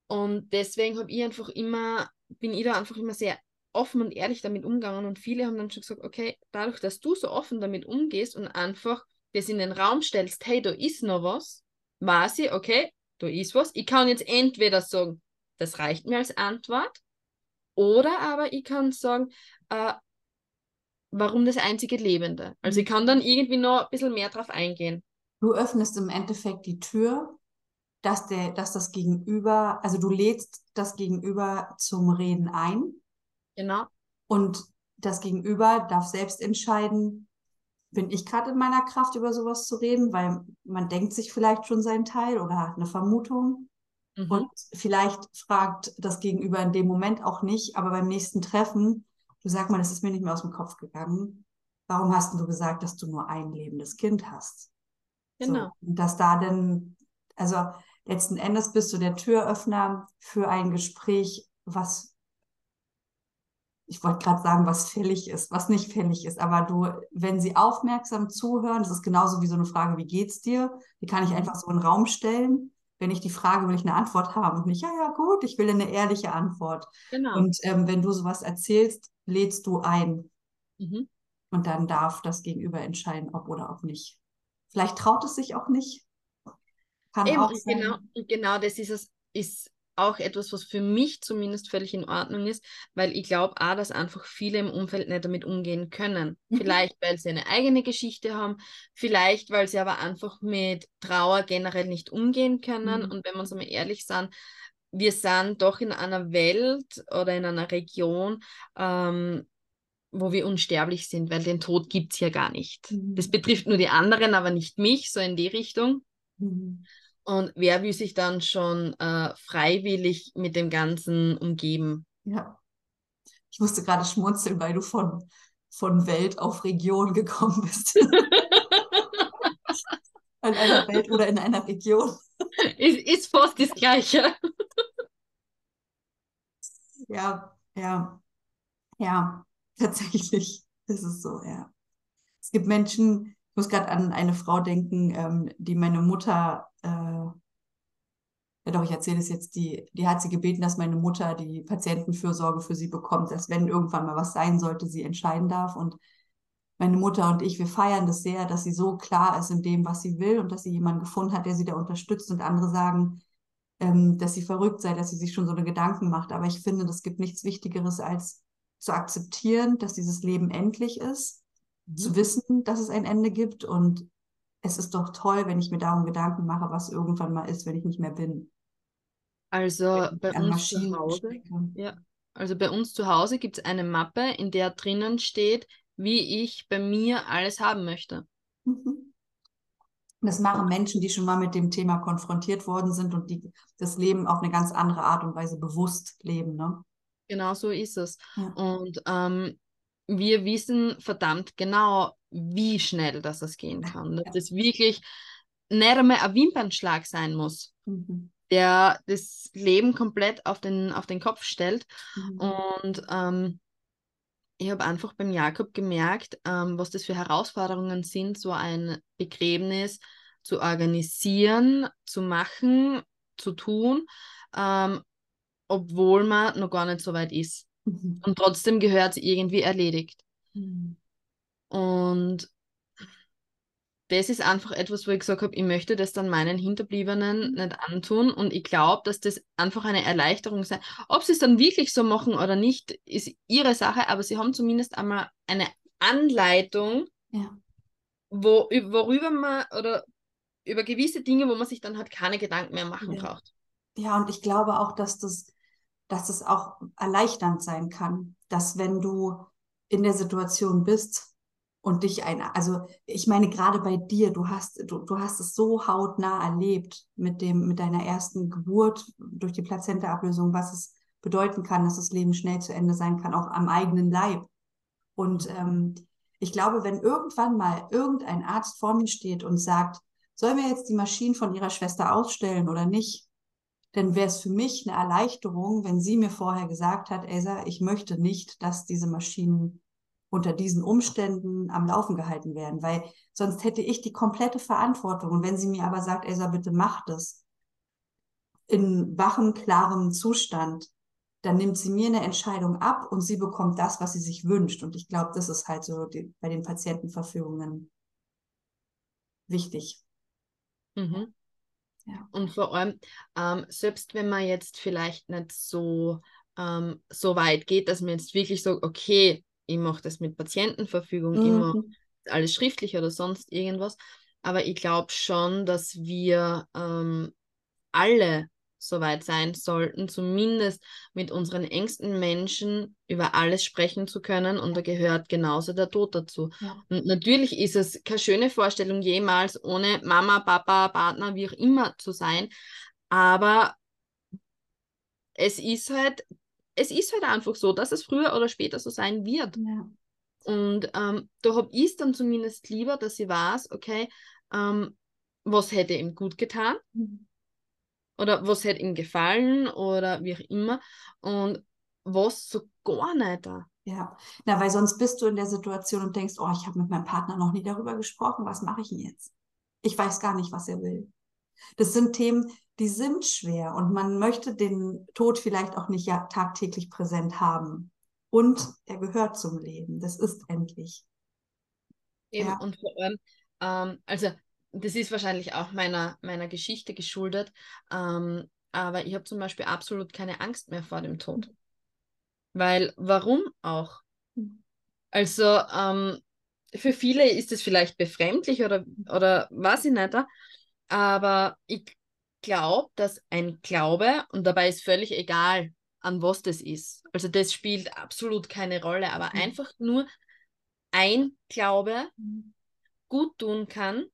Und deswegen habe ich einfach immer, bin ich da einfach immer sehr offen und ehrlich damit umgegangen. Und viele haben dann schon gesagt, okay, dadurch, dass du so offen damit umgehst und einfach das in den Raum stellst, hey, da ist noch was, weiß ich, okay, da ist was. Ich kann jetzt entweder sagen, das reicht mir als Antwort, oder aber ich kann sagen, äh, warum das einzige Lebende. Also ich kann dann irgendwie noch ein bisschen mehr drauf eingehen. Du öffnest im Endeffekt die Tür, dass, der, dass das Gegenüber, also du lädst das Gegenüber zum Reden ein. Genau. Und das Gegenüber darf selbst entscheiden, bin ich gerade in meiner Kraft, über sowas zu reden, weil man denkt sich vielleicht schon seinen Teil oder hat eine Vermutung. Mhm. Und vielleicht fragt das Gegenüber in dem Moment auch nicht, aber beim nächsten Treffen, du sag mal, das ist mir nicht mehr aus dem Kopf gegangen. Warum hast du gesagt, dass du nur ein lebendes Kind hast? Genau. So, und dass da dann, also letzten Endes bist du der Türöffner für ein Gespräch, was ich wollte gerade sagen, was fällig ist, was nicht fällig ist, aber du, wenn sie aufmerksam zuhören, das ist genauso wie so eine Frage, wie geht's dir? Die kann ich mhm. einfach so in den Raum stellen wenn ich die Frage, will ich eine Antwort haben und nicht, ja, ja, gut, ich will eine ehrliche Antwort. Genau. Und ähm, wenn du sowas erzählst, lädst du ein. Mhm. Und dann darf das Gegenüber entscheiden, ob oder ob nicht. Vielleicht traut es sich auch nicht. Kann Eben, auch sein. Genau, genau das ist es, ist auch etwas, was für mich zumindest völlig in Ordnung ist, weil ich glaube auch, dass einfach viele im Umfeld nicht damit umgehen können. Mhm. Vielleicht, weil sie eine eigene Geschichte haben, vielleicht, weil sie aber einfach mit Trauer generell nicht umgehen können. Mhm. Und wenn wir uns einmal ehrlich sind, wir sind doch in einer Welt oder in einer Region, ähm, wo wir unsterblich sind, weil den Tod gibt es ja gar nicht. Mhm. Das betrifft nur die anderen, aber nicht mich, so in die Richtung. Mhm. Und wer will sich dann schon äh, freiwillig mit dem Ganzen umgeben? Ja. Ich musste gerade schmunzeln, weil du von, von Welt auf Region gekommen bist. in einer Welt oder in einer Region. Ist, ist fast das Gleiche. ja, ja, ja. Tatsächlich ist es so, ja. Es gibt Menschen, ich muss gerade an eine Frau denken, ähm, die meine Mutter, äh, ja doch, ich erzähle es jetzt, die, die hat sie gebeten, dass meine Mutter die Patientenfürsorge für sie bekommt, dass wenn irgendwann mal was sein sollte, sie entscheiden darf. Und meine Mutter und ich, wir feiern das sehr, dass sie so klar ist in dem, was sie will und dass sie jemanden gefunden hat, der sie da unterstützt. Und andere sagen, ähm, dass sie verrückt sei, dass sie sich schon so eine Gedanken macht. Aber ich finde, das gibt nichts Wichtigeres als zu akzeptieren, dass dieses Leben endlich ist, mhm. zu wissen, dass es ein Ende gibt und es ist doch toll, wenn ich mir darum Gedanken mache, was irgendwann mal ist, wenn ich nicht mehr bin. Also bei uns zu Hause, ja, also bei uns zu Hause gibt es eine Mappe, in der drinnen steht, wie ich bei mir alles haben möchte. Mhm. Das machen Menschen, die schon mal mit dem Thema konfrontiert worden sind und die das Leben auf eine ganz andere Art und Weise bewusst leben. Ne? Genau so ist es. Ja. Und ähm, wir wissen verdammt genau, wie schnell das gehen kann. Dass ja. es wirklich nicht einmal ein Wimpernschlag sein muss, mhm. der das Leben komplett auf den, auf den Kopf stellt. Mhm. Und ähm, ich habe einfach beim Jakob gemerkt, ähm, was das für Herausforderungen sind, so ein Begräbnis zu organisieren, zu machen, zu tun. Ähm, obwohl man noch gar nicht so weit ist. Mhm. Und trotzdem gehört es irgendwie erledigt. Mhm. Und das ist einfach etwas, wo ich gesagt habe, ich möchte das dann meinen Hinterbliebenen mhm. nicht antun und ich glaube, dass das einfach eine Erleichterung sei. Ob sie es dann wirklich so machen oder nicht, ist ihre Sache, aber sie haben zumindest einmal eine Anleitung, ja. wo, worüber man oder über gewisse Dinge, wo man sich dann halt keine Gedanken mehr machen ja. braucht. Ja, und ich glaube auch, dass das dass es auch erleichternd sein kann, dass wenn du in der Situation bist und dich ein, also ich meine gerade bei dir, du hast, du, du hast es so hautnah erlebt mit dem, mit deiner ersten Geburt durch die Plazentaablösung, was es bedeuten kann, dass das Leben schnell zu Ende sein kann, auch am eigenen Leib. Und ähm, ich glaube, wenn irgendwann mal irgendein Arzt vor mir steht und sagt, sollen wir jetzt die Maschinen von ihrer Schwester ausstellen oder nicht, dann wäre es für mich eine Erleichterung, wenn sie mir vorher gesagt hat, Elsa, ich möchte nicht, dass diese Maschinen unter diesen Umständen am Laufen gehalten werden, weil sonst hätte ich die komplette Verantwortung. Und wenn sie mir aber sagt, Elsa, bitte mach das in wachem, klarem Zustand, dann nimmt sie mir eine Entscheidung ab und sie bekommt das, was sie sich wünscht. Und ich glaube, das ist halt so die, bei den Patientenverfügungen wichtig. Mhm. Ja. Und vor allem, ähm, selbst wenn man jetzt vielleicht nicht so, ähm, so weit geht, dass man jetzt wirklich sagt, okay, ich mache das mit Patientenverfügung, mhm. immer alles schriftlich oder sonst irgendwas. Aber ich glaube schon, dass wir ähm, alle soweit sein sollten, zumindest mit unseren engsten Menschen über alles sprechen zu können und da gehört genauso der Tod dazu. Ja. Und natürlich ist es keine schöne Vorstellung, jemals ohne Mama, Papa, Partner, wie auch immer zu sein, aber es ist halt, es ist halt einfach so, dass es früher oder später so sein wird. Ja. Und ähm, da habe ich es dann zumindest lieber, dass ich weiß, okay, ähm, was hätte ihm gut getan. Mhm oder was hätte ihm gefallen oder wie auch immer und was so gar nicht da. Ja, na, weil sonst bist du in der Situation und denkst, oh, ich habe mit meinem Partner noch nie darüber gesprochen, was mache ich denn jetzt? Ich weiß gar nicht, was er will. Das sind Themen, die sind schwer und man möchte den Tod vielleicht auch nicht ja, tagtäglich präsent haben. Und er gehört zum Leben. Das ist endlich. Eben, ja. und vor allem, ähm, also das ist wahrscheinlich auch meiner, meiner Geschichte geschuldet, ähm, aber ich habe zum Beispiel absolut keine Angst mehr vor dem Tod. Weil, warum auch? Also, ähm, für viele ist es vielleicht befremdlich oder, oder was ich nicht, aber ich glaube, dass ein Glaube, und dabei ist völlig egal, an was das ist. Also das spielt absolut keine Rolle, aber mhm. einfach nur ein Glaube mhm. gut tun kann,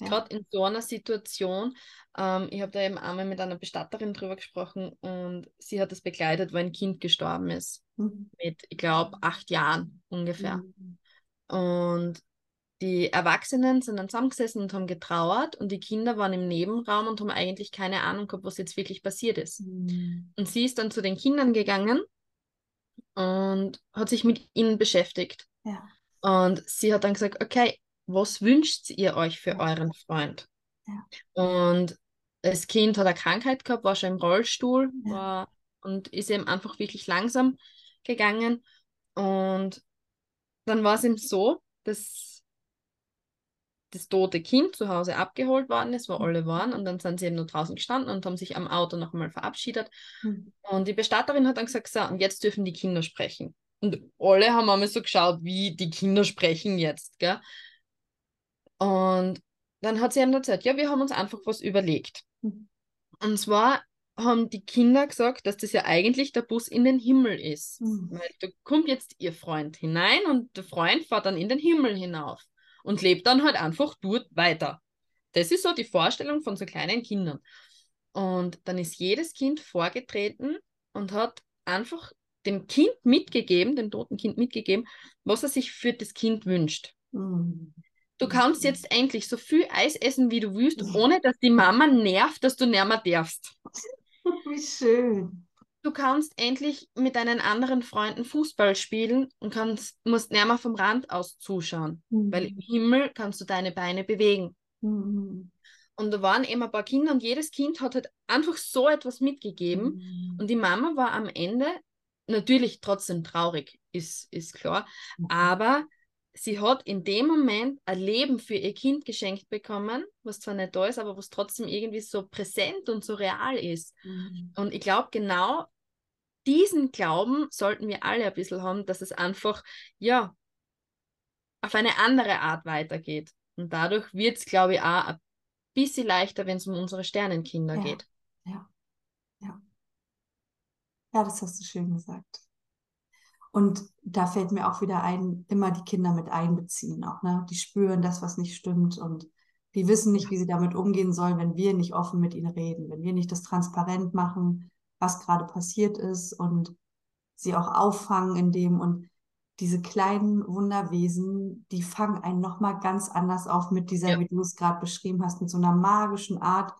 ja. gerade in so einer Situation. Ähm, ich habe da eben einmal mit einer Bestatterin drüber gesprochen und sie hat es begleitet, wo ein Kind gestorben ist. Mhm. Mit, ich glaube, acht Jahren ungefähr. Mhm. Und die Erwachsenen sind dann zusammengesessen und haben getrauert und die Kinder waren im Nebenraum und haben eigentlich keine Ahnung gehabt, was jetzt wirklich passiert ist. Mhm. Und sie ist dann zu den Kindern gegangen und hat sich mit ihnen beschäftigt. Ja. Und sie hat dann gesagt, okay, was wünscht ihr euch für ja. euren Freund? Ja. Und das Kind hat eine Krankheit gehabt, war schon im Rollstuhl war, und ist eben einfach wirklich langsam gegangen. Und dann war es ihm so, dass das tote Kind zu Hause abgeholt worden ist, wo mhm. alle waren. Und dann sind sie eben nur draußen gestanden und haben sich am Auto noch einmal verabschiedet. Mhm. Und die Bestatterin hat dann gesagt, so, und jetzt dürfen die Kinder sprechen. Und alle haben einmal so geschaut, wie die Kinder sprechen jetzt, gell? Und dann hat sie ihnen erzählt, ja, wir haben uns einfach was überlegt. Mhm. Und zwar haben die Kinder gesagt, dass das ja eigentlich der Bus in den Himmel ist. Mhm. Weil da kommt jetzt ihr Freund hinein und der Freund fährt dann in den Himmel hinauf und lebt dann halt einfach dort weiter. Das ist so die Vorstellung von so kleinen Kindern. Und dann ist jedes Kind vorgetreten und hat einfach dem Kind mitgegeben, dem toten Kind mitgegeben, was er sich für das Kind wünscht. Mhm. Du kannst jetzt endlich so viel Eis essen, wie du willst, ohne dass die Mama nervt, dass du nicht mehr darfst. Wie schön du kannst endlich mit deinen anderen Freunden Fußball spielen und kannst, musst nicht mehr vom Rand aus zuschauen, mhm. weil im Himmel kannst du deine Beine bewegen. Mhm. Und da waren eben ein paar Kinder und jedes Kind hat halt einfach so etwas mitgegeben. Mhm. Und die Mama war am Ende natürlich trotzdem traurig, ist, ist klar. Mhm. Aber sie hat in dem Moment ein Leben für ihr Kind geschenkt bekommen, was zwar nicht da ist, aber was trotzdem irgendwie so präsent und so real ist. Mhm. Und ich glaube, genau diesen Glauben sollten wir alle ein bisschen haben, dass es einfach, ja, auf eine andere Art weitergeht. Und dadurch wird es, glaube ich, auch ein bisschen leichter, wenn es um unsere Sternenkinder ja. geht. Ja, ja. Ja, das hast du schön gesagt. Und da fällt mir auch wieder ein, immer die Kinder mit einbeziehen auch, ne? Die spüren das, was nicht stimmt und die wissen nicht, wie sie damit umgehen sollen, wenn wir nicht offen mit ihnen reden, wenn wir nicht das transparent machen, was gerade passiert ist und sie auch auffangen in dem und diese kleinen Wunderwesen, die fangen einen nochmal ganz anders auf mit dieser, ja. wie du es gerade beschrieben hast, mit so einer magischen Art.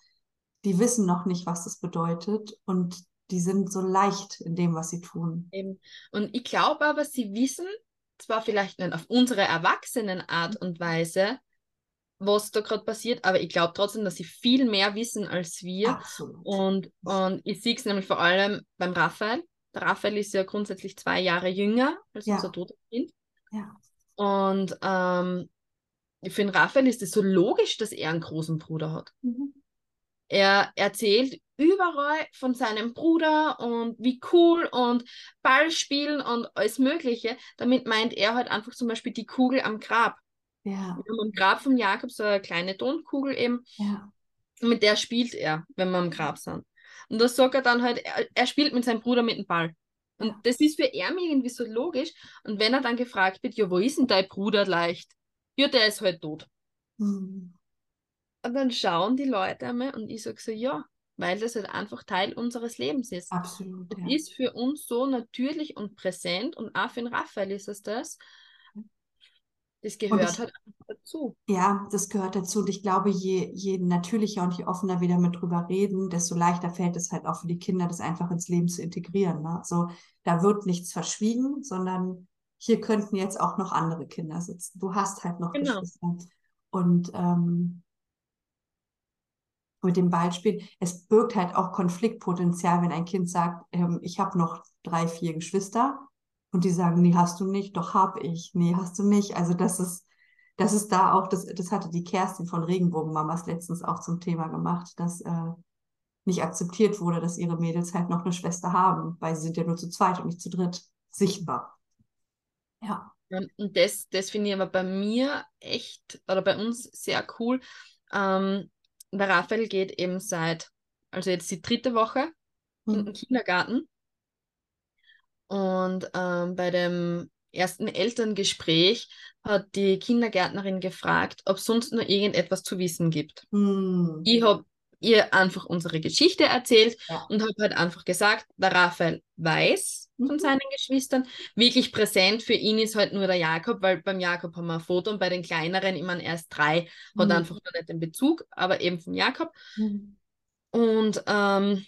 Die wissen noch nicht, was das bedeutet und die sind so leicht in dem, was sie tun. Eben. Und ich glaube aber, sie wissen zwar vielleicht nicht auf unsere Erwachsenenart und Weise, was da gerade passiert, aber ich glaube trotzdem, dass sie viel mehr wissen als wir. Absolut. Und, und ich sehe es nämlich vor allem beim Raphael. Der Raphael ist ja grundsätzlich zwei Jahre jünger als ja. unser totes Kind. Ja. Und ähm, für den Raphael ist es so logisch, dass er einen großen Bruder hat. Mhm. Er erzählt überall von seinem Bruder und wie cool und Ball spielen und alles Mögliche. Damit meint er halt einfach zum Beispiel die Kugel am Grab. Ja. Wir haben am Grab von Jakob so eine kleine Tonkugel eben. Ja. Und mit der spielt er, wenn wir am Grab sind. Und das sagt er dann halt, er, er spielt mit seinem Bruder mit dem Ball. Und ja. das ist für er irgendwie so logisch. Und wenn er dann gefragt wird, ja, wo ist denn dein Bruder leicht? Ja, der ist halt tot. Mhm. Und dann schauen die Leute einmal und ich sage so, ja, weil das halt einfach Teil unseres Lebens ist. Absolut. Das ja. ist für uns so natürlich und präsent und auch für den Raphael ist es das. Das gehört das, halt dazu. Ja, das gehört dazu. Und ich glaube, je, je natürlicher und je offener wir damit drüber reden, desto leichter fällt es halt auch für die Kinder, das einfach ins Leben zu integrieren. Ne? Also da wird nichts verschwiegen, sondern hier könnten jetzt auch noch andere Kinder sitzen. Du hast halt noch genau. Geschwister. Und ähm, mit dem Beispiel, es birgt halt auch Konfliktpotenzial, wenn ein Kind sagt, ähm, ich habe noch drei, vier Geschwister und die sagen, nee, hast du nicht, doch hab ich, nee, hast du nicht. Also das ist, das ist da auch, das, das hatte die Kerstin von Regenbogenmamas letztens auch zum Thema gemacht, dass äh, nicht akzeptiert wurde, dass ihre Mädels halt noch eine Schwester haben, weil sie sind ja nur zu zweit und nicht zu dritt sichtbar. Ja. Und das, das finde ich aber bei mir echt, oder bei uns sehr cool. Ähm, der Raphael geht eben seit also jetzt die dritte Woche mhm. in den Kindergarten. Und ähm, bei dem ersten Elterngespräch hat die Kindergärtnerin gefragt, ob sonst noch irgendetwas zu wissen gibt. Mhm. Ich habe ihr einfach unsere Geschichte erzählt ja. und habe halt einfach gesagt, der Raphael weiß von mhm. seinen Geschwistern. Wirklich präsent für ihn ist halt nur der Jakob, weil beim Jakob haben wir ein Foto und bei den kleineren, ich meine, erst drei, mhm. hat einfach noch nicht den Bezug, aber eben vom Jakob. Mhm. Und ähm,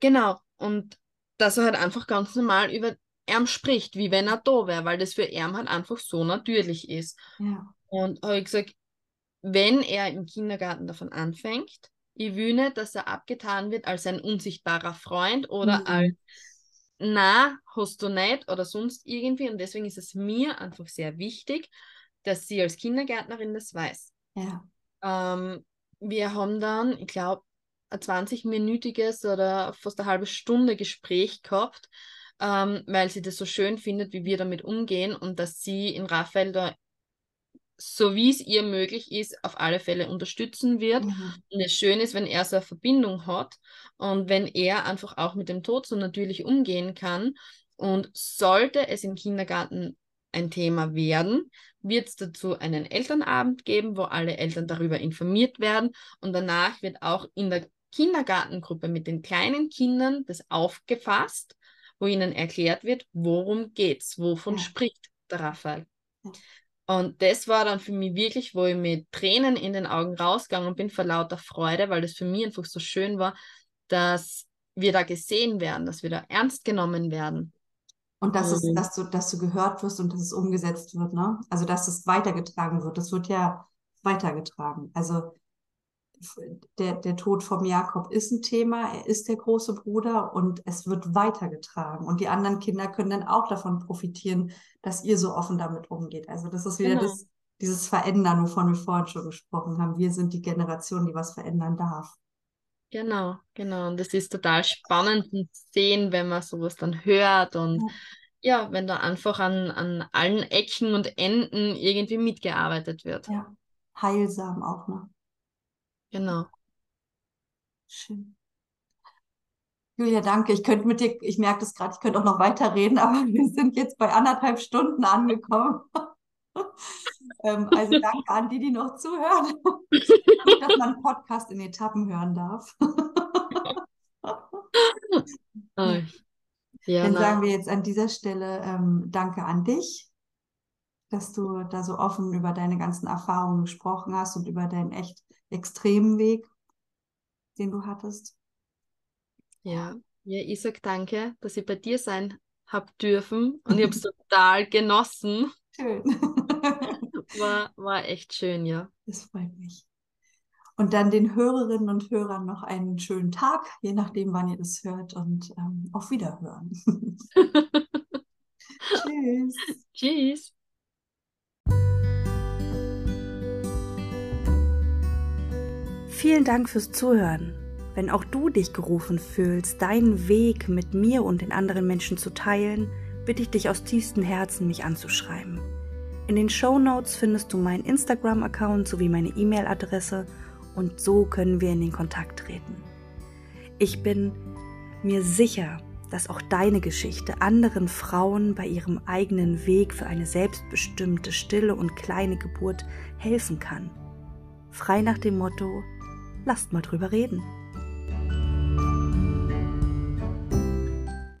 genau, und dass er halt einfach ganz normal über er spricht, wie wenn er da wäre, weil das für ihn halt einfach so natürlich ist. Ja. Und habe ich gesagt, wenn er im Kindergarten davon anfängt, ich will nicht, dass er abgetan wird als ein unsichtbarer Freund oder mhm. als na, hast du nicht oder sonst irgendwie. Und deswegen ist es mir einfach sehr wichtig, dass sie als Kindergärtnerin das weiß. Ja. Ähm, wir haben dann, ich glaube, ein 20-minütiges oder fast eine halbe Stunde Gespräch gehabt, ähm, weil sie das so schön findet, wie wir damit umgehen und dass sie in Raphael da so wie es ihr möglich ist, auf alle Fälle unterstützen wird. Mhm. Und es schön ist, wenn er so eine Verbindung hat und wenn er einfach auch mit dem Tod so natürlich umgehen kann. Und sollte es im Kindergarten ein Thema werden, wird es dazu einen Elternabend geben, wo alle Eltern darüber informiert werden. Und danach wird auch in der Kindergartengruppe mit den kleinen Kindern das aufgefasst, wo ihnen erklärt wird, worum geht's, wovon ja. spricht der Raphael. Ja. Und das war dann für mich wirklich, wo ich mit Tränen in den Augen rausgegangen bin vor lauter Freude, weil das für mich einfach so schön war, dass wir da gesehen werden, dass wir da ernst genommen werden. Und dass, es, dass, du, dass du gehört wirst und dass es umgesetzt wird, ne? Also dass es weitergetragen wird. Das wird ja weitergetragen. Also der, der Tod vom Jakob ist ein Thema, er ist der große Bruder und es wird weitergetragen. Und die anderen Kinder können dann auch davon profitieren, dass ihr so offen damit umgeht. Also das ist wieder genau. das, dieses Verändern, wovon wir vorhin schon gesprochen haben. Wir sind die Generation, die was verändern darf. Genau, genau. Und das ist total spannend zu sehen, wenn man sowas dann hört und ja, ja wenn da einfach an, an allen Ecken und Enden irgendwie mitgearbeitet wird. Ja, heilsam auch, ne? Genau. Schön. Julia, danke. Ich könnte mit dir, ich merke das gerade, ich könnte auch noch weiterreden, aber wir sind jetzt bei anderthalb Stunden angekommen. ähm, also danke an die, die noch zuhören. dass man einen Podcast in Etappen hören darf. ja, Dann sagen wir jetzt an dieser Stelle ähm, Danke an dich, dass du da so offen über deine ganzen Erfahrungen gesprochen hast und über deinen echt extremen Weg, den du hattest. Ja, ja ich sage danke, dass ich bei dir sein habe dürfen und ich habe es total genossen. Schön. war, war echt schön, ja. Das freut mich. Und dann den Hörerinnen und Hörern noch einen schönen Tag, je nachdem, wann ihr das hört und ähm, auf Wiederhören. Tschüss. Tschüss. Vielen Dank fürs Zuhören. Wenn auch du dich gerufen fühlst, deinen Weg mit mir und den anderen Menschen zu teilen, bitte ich dich aus tiefstem Herzen, mich anzuschreiben. In den Show Notes findest du meinen Instagram-Account sowie meine E-Mail-Adresse und so können wir in den Kontakt treten. Ich bin mir sicher, dass auch deine Geschichte anderen Frauen bei ihrem eigenen Weg für eine selbstbestimmte, stille und kleine Geburt helfen kann. Frei nach dem Motto, Lasst mal drüber reden.